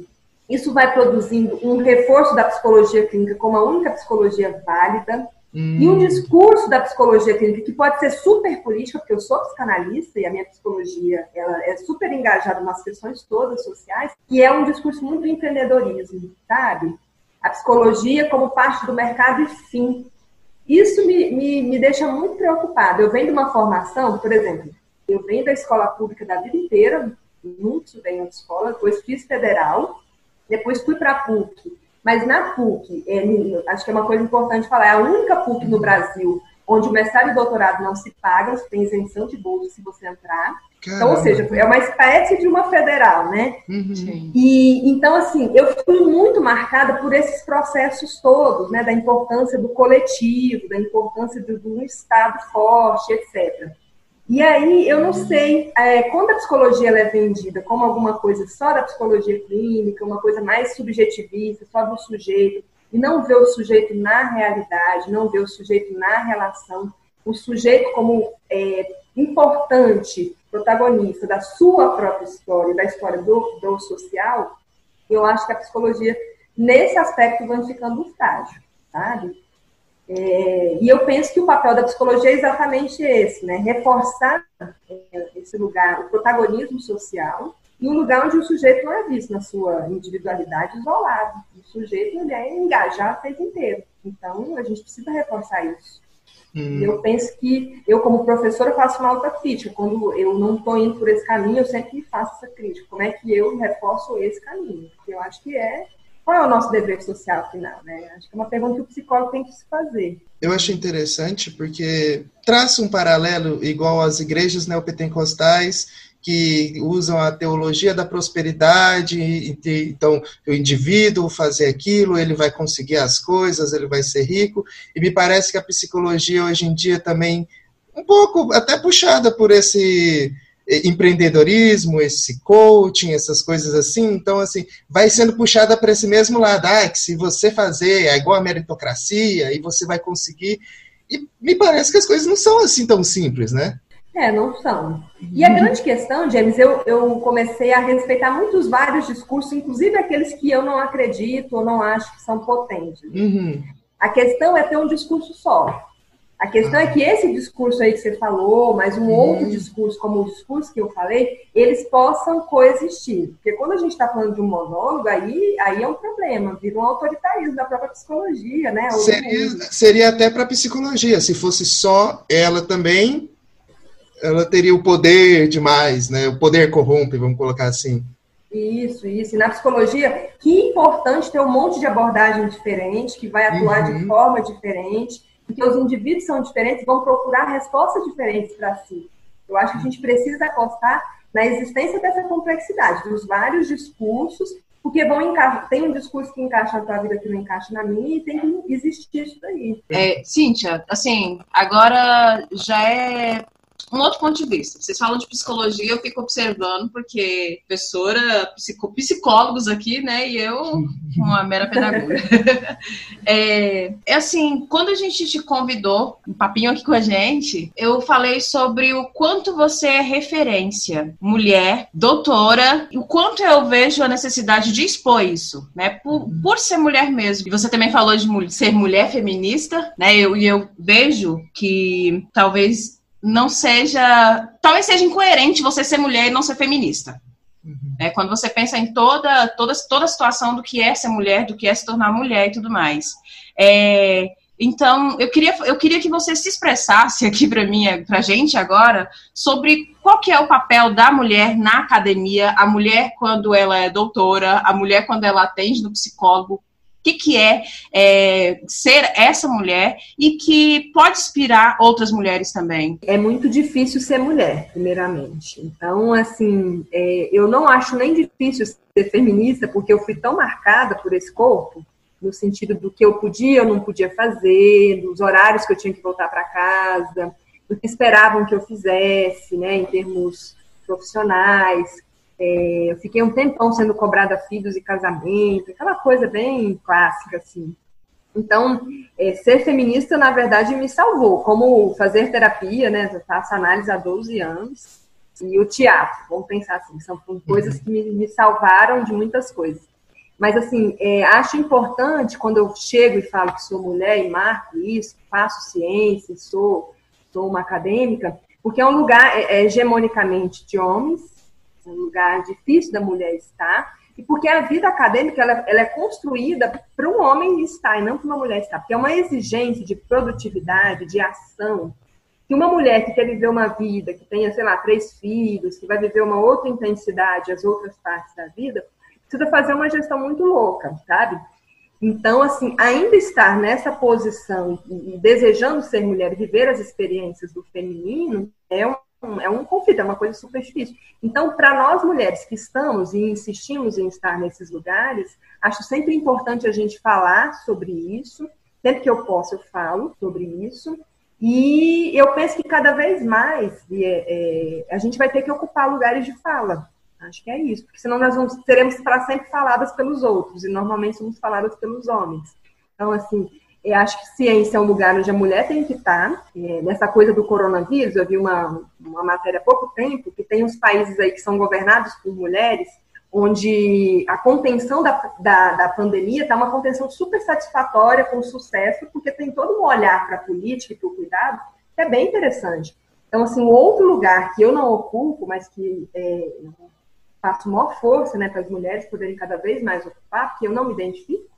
isso vai produzindo um reforço da psicologia clínica como a única psicologia válida, Hum. E um discurso da psicologia clínica que pode ser super política, porque eu sou psicanalista e a minha psicologia ela é super engajada nas questões todas sociais, que é um discurso muito do empreendedorismo, sabe? A psicologia como parte do mercado e fim. Isso me, me, me deixa muito preocupada. Eu venho de uma formação, por exemplo, eu venho da escola pública da vida inteira, estudei em outra escola, depois fiz federal, depois fui para a PUC mas na PUC, ele, acho que é uma coisa importante falar, é a única PUC no Brasil onde o mestrado e doutorado não se pagam, você tem isenção de bolsa se você entrar. Caramba. Então, ou seja, é uma espécie de uma federal, né? Uhum. E então, assim, eu fui muito marcada por esses processos todos, né? Da importância do coletivo, da importância do, do Estado forte, etc. E aí, eu não sei, é, quando a psicologia é vendida como alguma coisa só da psicologia clínica, uma coisa mais subjetivista, só do sujeito, e não vê o sujeito na realidade, não vê o sujeito na relação, o sujeito como é, importante, protagonista da sua própria história, da história do, do social, eu acho que a psicologia, nesse aspecto, vai ficando estágio, sabe? É, e eu penso que o papel da psicologia é exatamente esse, né? Reforçar é, esse lugar, o protagonismo social, em um lugar onde o sujeito não é visto na sua individualidade isolado. O sujeito ele é engajado o tempo inteiro. Então, a gente precisa reforçar isso. Hum. Eu penso que eu, como professora, faço uma autocrítica. Quando eu não estou indo por esse caminho, eu sempre faço essa crítica. Como é que eu reforço esse caminho? Porque eu acho que é qual é o nosso dever social afinal, né? Acho que é uma pergunta que o psicólogo tem que se fazer. Eu acho interessante porque traça um paralelo igual às igrejas neopentecostais que usam a teologia da prosperidade, então o indivíduo fazer aquilo, ele vai conseguir as coisas, ele vai ser rico, e me parece que a psicologia hoje em dia também um pouco até puxada por esse empreendedorismo, esse coaching, essas coisas assim. Então, assim, vai sendo puxada para esse mesmo lado. Ah, que se você fazer é igual a meritocracia e você vai conseguir. E me parece que as coisas não são assim tão simples, né? É, não são. E a grande questão, James, eu, eu comecei a respeitar muitos vários discursos, inclusive aqueles que eu não acredito ou não acho que são potentes. Uhum. A questão é ter um discurso só. A questão é que esse discurso aí que você falou, mas um outro discurso, como o discurso que eu falei, eles possam coexistir. Porque quando a gente está falando de um monólogo, aí, aí é um problema, vira um autoritarismo da própria psicologia, né? Seria, seria até para a psicologia, se fosse só ela também, ela teria o poder demais, né? O poder corrompe, vamos colocar assim. Isso, isso. E na psicologia, que importante ter um monte de abordagem diferente, que vai atuar uhum. de forma diferente, porque os indivíduos são diferentes, vão procurar respostas diferentes para si. Eu acho que a gente precisa apostar na existência dessa complexidade, dos vários discursos, porque vão tem um discurso que encaixa na tua vida que não encaixa na minha, e tem que existir isso daí. É, Cíntia, assim, agora já é um outro ponto de vista. Vocês falam de psicologia, eu fico observando, porque professora, psico, psicólogos aqui, né? E eu, uma mera pedagoga. é, é, assim, quando a gente te convidou, um papinho aqui com a gente, eu falei sobre o quanto você é referência, mulher, doutora, e o quanto eu vejo a necessidade de expor isso, né? Por, por ser mulher mesmo. E você também falou de ser mulher feminista, né? E eu, eu vejo que talvez não seja. Talvez seja incoerente você ser mulher e não ser feminista. Uhum. É, quando você pensa em toda, toda, toda a situação do que é ser mulher, do que é se tornar mulher e tudo mais. É, então, eu queria, eu queria que você se expressasse aqui para mim, para gente agora, sobre qual que é o papel da mulher na academia, a mulher quando ela é doutora, a mulher quando ela atende no psicólogo, que, que é, é ser essa mulher e que pode inspirar outras mulheres também? É muito difícil ser mulher, primeiramente. Então, assim, é, eu não acho nem difícil ser feminista, porque eu fui tão marcada por esse corpo, no sentido do que eu podia ou não podia fazer, dos horários que eu tinha que voltar para casa, do que esperavam que eu fizesse, né, em termos profissionais, é, eu fiquei um tempão sendo cobrada filhos e casamento, aquela coisa bem clássica, assim. Então, é, ser feminista, na verdade, me salvou. Como fazer terapia, né? Eu faço análise há 12 anos. E o teatro, vamos pensar assim, são coisas que me, me salvaram de muitas coisas. Mas, assim, é, acho importante quando eu chego e falo que sou mulher e marco isso, faço ciência, sou, sou uma acadêmica, porque é um lugar é, é hegemonicamente de homens, um lugar difícil da mulher estar, e porque a vida acadêmica ela, ela é construída para um homem estar e não para uma mulher estar, porque é uma exigência de produtividade, de ação, que uma mulher que quer viver uma vida, que tenha, sei lá, três filhos, que vai viver uma outra intensidade, as outras partes da vida, precisa fazer uma gestão muito louca, sabe? Então, assim, ainda estar nessa posição e, desejando ser mulher viver as experiências do feminino é um é um conflito, é uma coisa super difícil. Então, para nós mulheres que estamos e insistimos em estar nesses lugares, acho sempre importante a gente falar sobre isso. Sempre que eu posso, eu falo sobre isso. E eu penso que cada vez mais é, é, a gente vai ter que ocupar lugares de fala. Acho que é isso, porque senão nós vamos, seremos para sempre faladas pelos outros, e normalmente somos faladas pelos homens. Então, assim, eu acho que ciência é um lugar onde a mulher tem que estar. É, nessa coisa do coronavírus, eu vi uma, uma matéria há pouco tempo que tem uns países aí que são governados por mulheres, onde a contenção da, da, da pandemia está uma contenção super satisfatória, com sucesso, porque tem todo um olhar para a política e para o cuidado, que é bem interessante. Então, assim, outro lugar que eu não ocupo, mas que é, faço maior força né, para as mulheres poderem cada vez mais ocupar, porque eu não me identifico,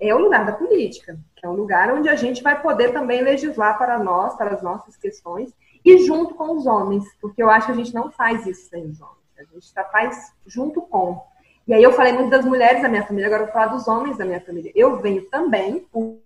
é o lugar da política, que é um lugar onde a gente vai poder também legislar para nós, para as nossas questões, e junto com os homens, porque eu acho que a gente não faz isso sem os homens, a gente tá, faz junto com. E aí eu falei muito das mulheres da minha família, agora eu vou falar dos homens da minha família. Eu venho também com,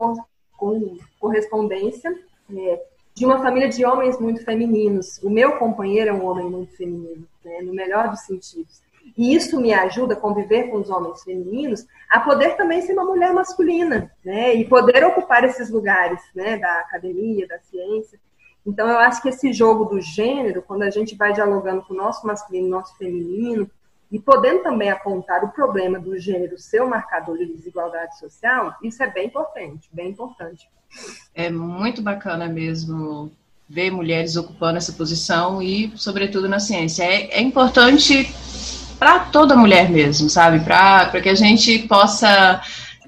com correspondência é, de uma família de homens muito femininos. O meu companheiro é um homem muito feminino, né, no melhor dos sentidos. E isso me ajuda a conviver com os homens femininos, a poder também ser uma mulher masculina, né? E poder ocupar esses lugares, né? Da academia, da ciência. Então, eu acho que esse jogo do gênero, quando a gente vai dialogando com o nosso masculino, nosso feminino, e podendo também apontar o problema do gênero ser marcador de desigualdade social, isso é bem importante, bem importante. É muito bacana mesmo ver mulheres ocupando essa posição e, sobretudo, na ciência. É, é importante para toda mulher mesmo, sabe? Para que a gente possa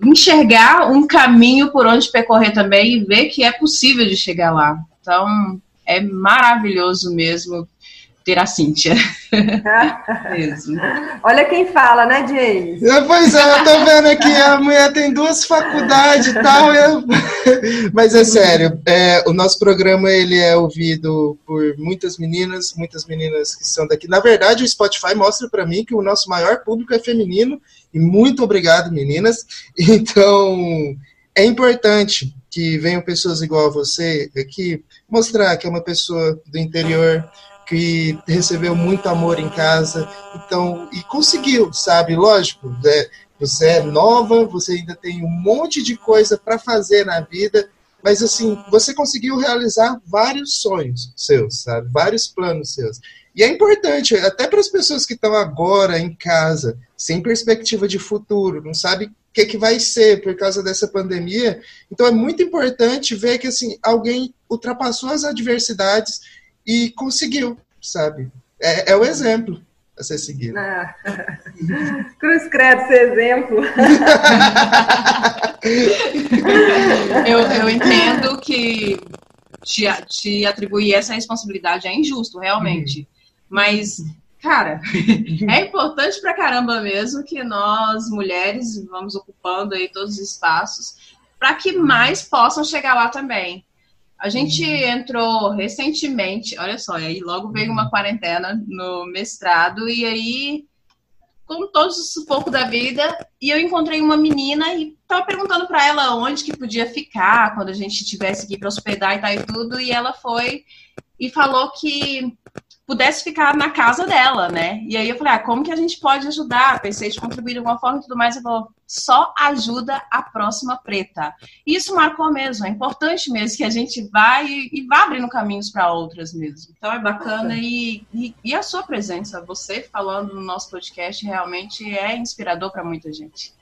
enxergar um caminho por onde percorrer também e ver que é possível de chegar lá. Então, é maravilhoso mesmo ter a Cíntia. Mesmo. Olha quem fala, né, James? É, pois é, eu tô vendo aqui, a mulher tem duas faculdades e tal. Eu... Mas é sério, é, o nosso programa ele é ouvido por muitas meninas, muitas meninas que são daqui. Na verdade, o Spotify mostra para mim que o nosso maior público é feminino. E muito obrigado, meninas. Então, é importante que venham pessoas igual a você aqui mostrar que é uma pessoa do interior que recebeu muito amor em casa, então e conseguiu, sabe? Lógico, né? você é nova, você ainda tem um monte de coisa para fazer na vida, mas assim você conseguiu realizar vários sonhos seus, sabe? Vários planos seus. E é importante, até para as pessoas que estão agora em casa, sem perspectiva de futuro, não sabe que, que vai ser por causa dessa pandemia. Então é muito importante ver que assim alguém ultrapassou as adversidades e conseguiu, sabe? É, é o exemplo a ser seguido. Ah. Cruz credo esse exemplo. eu, eu entendo que te, te atribuir essa responsabilidade é injusto, realmente. Uhum. Mas Cara, é importante pra caramba mesmo que nós, mulheres, vamos ocupando aí todos os espaços para que mais possam chegar lá também. A gente entrou recentemente, olha só, aí logo veio uma quarentena no mestrado, e aí, com todos os sufoco da vida, e eu encontrei uma menina e tava perguntando para ela onde que podia ficar quando a gente tivesse que ir para hospedar e tal e tudo, e ela foi e falou que pudesse ficar na casa dela, né? E aí eu falei, ah, como que a gente pode ajudar? Pensei de contribuir de alguma forma e tudo mais. Ele falou, só ajuda a próxima preta. E isso marcou mesmo, é importante mesmo que a gente vá e, e vá abrindo caminhos para outras mesmo. Então é bacana e, e, e, a sua presença, você falando no nosso podcast, realmente é inspirador para muita gente.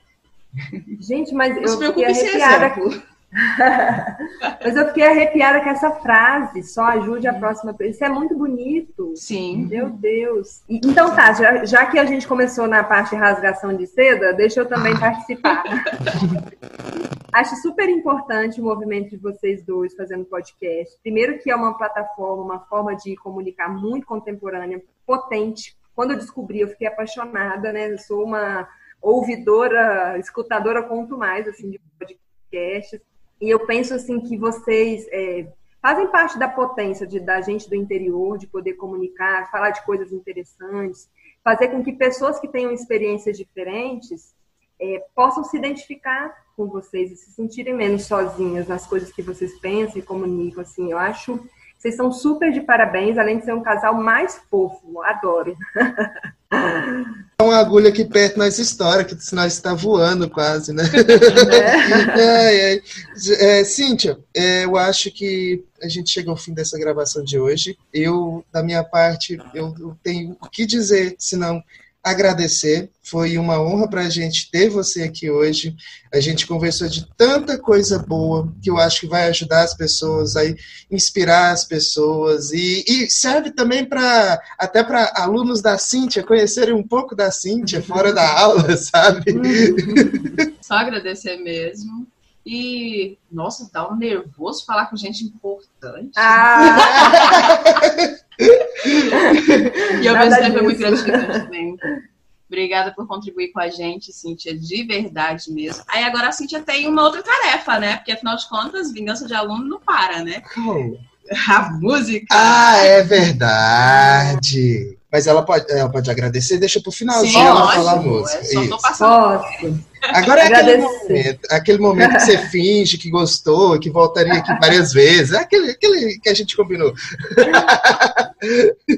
Gente, mas eu fiquei arrepiada. Mas eu fiquei arrepiada com essa frase, só ajude a próxima pessoa. Isso é muito bonito. Sim. Meu Deus. Então tá, já, já que a gente começou na parte de rasgação de seda, deixa eu também participar. Acho super importante o movimento de vocês dois fazendo podcast. Primeiro que é uma plataforma, uma forma de comunicar muito contemporânea, potente. Quando eu descobri, eu fiquei apaixonada, né? Eu sou uma ouvidora, escutadora, quanto mais, assim, de podcasts. E eu penso assim que vocês é, fazem parte da potência de, da gente do interior, de poder comunicar, falar de coisas interessantes, fazer com que pessoas que tenham experiências diferentes é, possam se identificar com vocês e se sentirem menos sozinhas nas coisas que vocês pensam e comunicam. Assim, eu acho vocês são super de parabéns, além de ser um casal mais fofo. Adoro. É uma agulha aqui perto nessa história, que senão está voando quase, né? É. é, é, é Cíntia, é, eu acho que a gente chega ao fim dessa gravação de hoje. Eu, da minha parte, eu, eu tenho o que dizer, senão agradecer. Foi uma honra para a gente ter você aqui hoje. A gente conversou de tanta coisa boa que eu acho que vai ajudar as pessoas, a inspirar as pessoas e, e serve também para até para alunos da Cíntia conhecerem um pouco da Cíntia fora da aula, sabe? Só agradecer mesmo. E, nossa, dá um nervoso falar com gente importante. Ah. e ao mesmo tempo é muito gratificante também. Obrigada por contribuir com a gente, Cíntia, de verdade mesmo. Aí agora a Cíntia tem uma outra tarefa, né? Porque afinal de contas, vingança de aluno não para, né? Oh. A música. Ah, é verdade. Mas ela pode, ela pode agradecer, deixa pro finalzinho Sim, ela falar a música. É, só tô passando. Posso. Agora é aquele momento, aquele momento que você finge que gostou, que voltaria aqui várias vezes. É aquele, aquele que a gente combinou.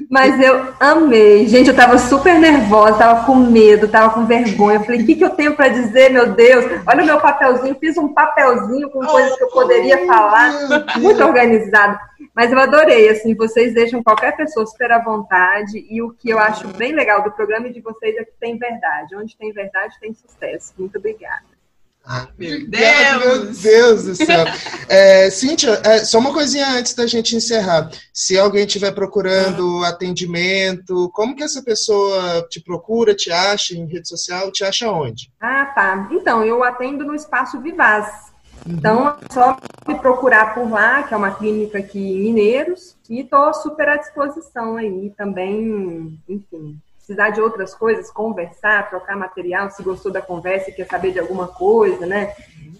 Mas eu amei. Gente, eu tava super nervosa, tava com medo, tava com vergonha. Eu falei, o que, que eu tenho para dizer, meu Deus? Olha o meu papelzinho, fiz um papelzinho com coisas que eu poderia falar, muito organizado. Mas eu adorei, assim, vocês deixam qualquer pessoa super à vontade. E o que eu acho bem legal do programa de vocês é que tem verdade. Onde tem verdade, tem sucesso. Muito obrigada. Ah, meu Deus! Meu Deus do céu. É, Cíntia, é, só uma coisinha antes da gente encerrar. Se alguém estiver procurando atendimento, como que essa pessoa te procura, te acha em rede social, te acha onde? Ah, tá. Então, eu atendo no Espaço Vivaz, Então, é só me procurar por lá, que é uma clínica aqui em Mineiros, e estou super à disposição aí também, enfim, precisar de outras coisas, conversar, trocar material, se gostou da conversa e quer saber de alguma coisa, né?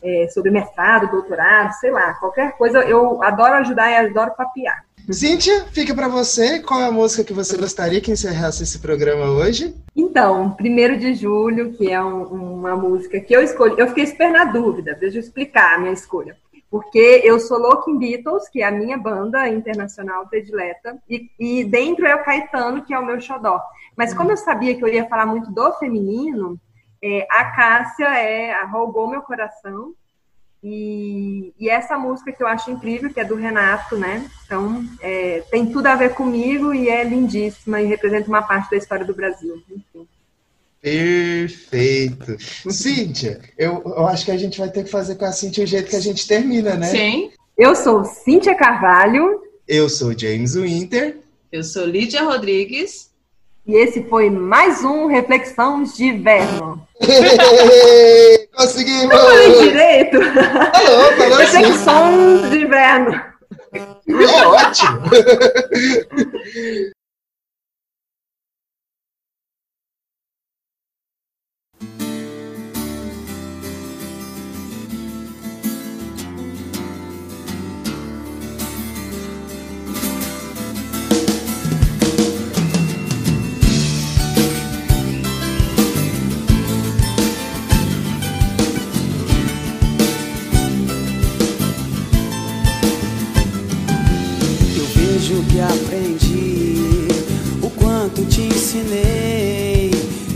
É, sobre mestrado, doutorado, sei lá, qualquer coisa, eu adoro ajudar e adoro papiar. Cíntia, fica para você. Qual é a música que você gostaria que encerrasse esse programa hoje? Então, primeiro de julho, que é um, uma música que eu escolhi. Eu fiquei super na dúvida, deixa eu explicar a minha escolha. Porque eu sou louca em Beatles, que é a minha banda internacional predileta, e, e dentro é o Caetano, que é o meu xodó. Mas como eu sabia que eu ia falar muito do feminino, é, a Cássia é, roubou meu coração, e, e, essa música que eu acho incrível, que é do Renato, né? Então, é, tem tudo a ver comigo e é lindíssima e representa uma parte da história do Brasil. Enfim. Perfeito. Cíntia, eu, eu acho que a gente vai ter que fazer com a Cíntia o jeito que a gente termina, né? Sim. Eu sou Cíntia Carvalho. Eu sou James Winter. Eu sou Lídia Rodrigues. E esse foi mais um Reflexões de Inverno. Conseguimos! Eu falei direito? Falou, falou Reflexões de Inverno. É ótimo! vejo que aprendi, o quanto te ensinei,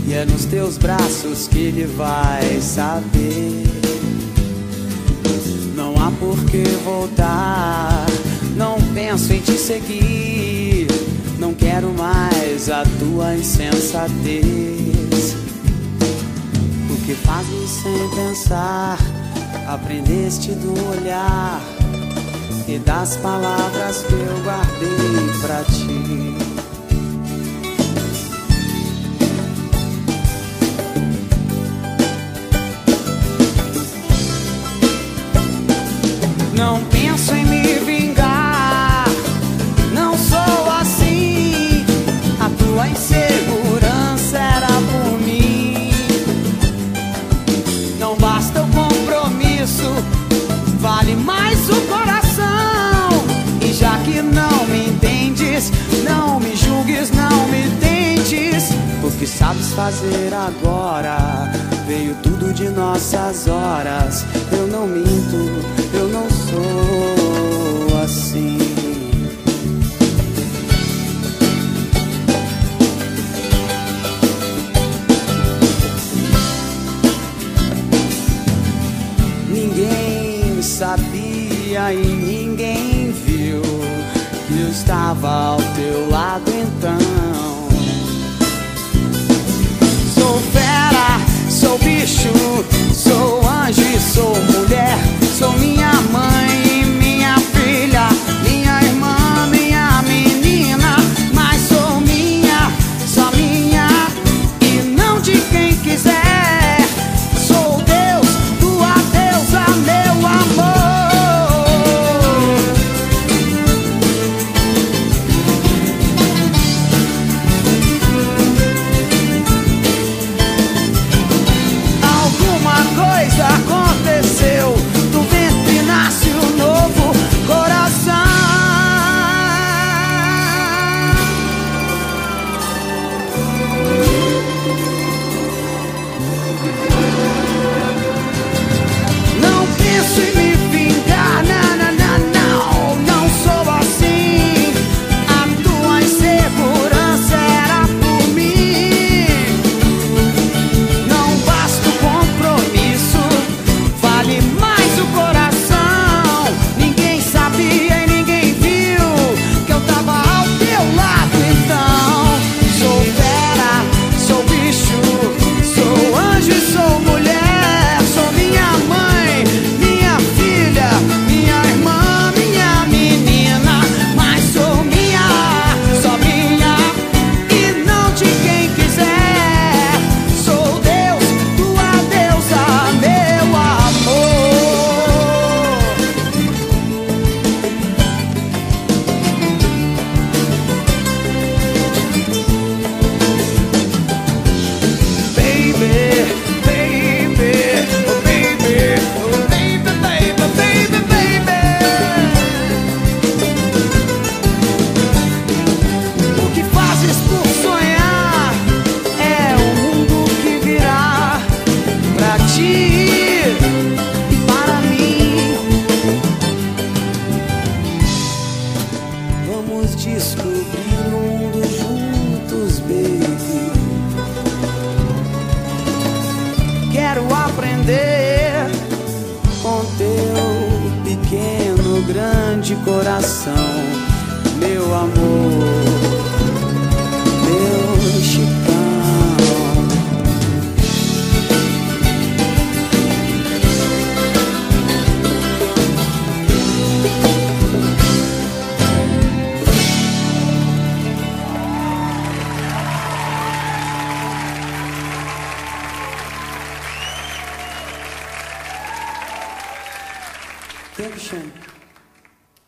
e é nos teus braços que ele vai saber. Não há por que voltar, não penso em te seguir, não quero mais a tua insensatez. O que fazes sem pensar, aprendeste do olhar e das palavras que eu guardei pra ti. Não sabes fazer agora veio tudo de nossas horas. Eu não minto, eu não sou assim. Ninguém sabia e ninguém viu que eu estava ao teu lado então. Sou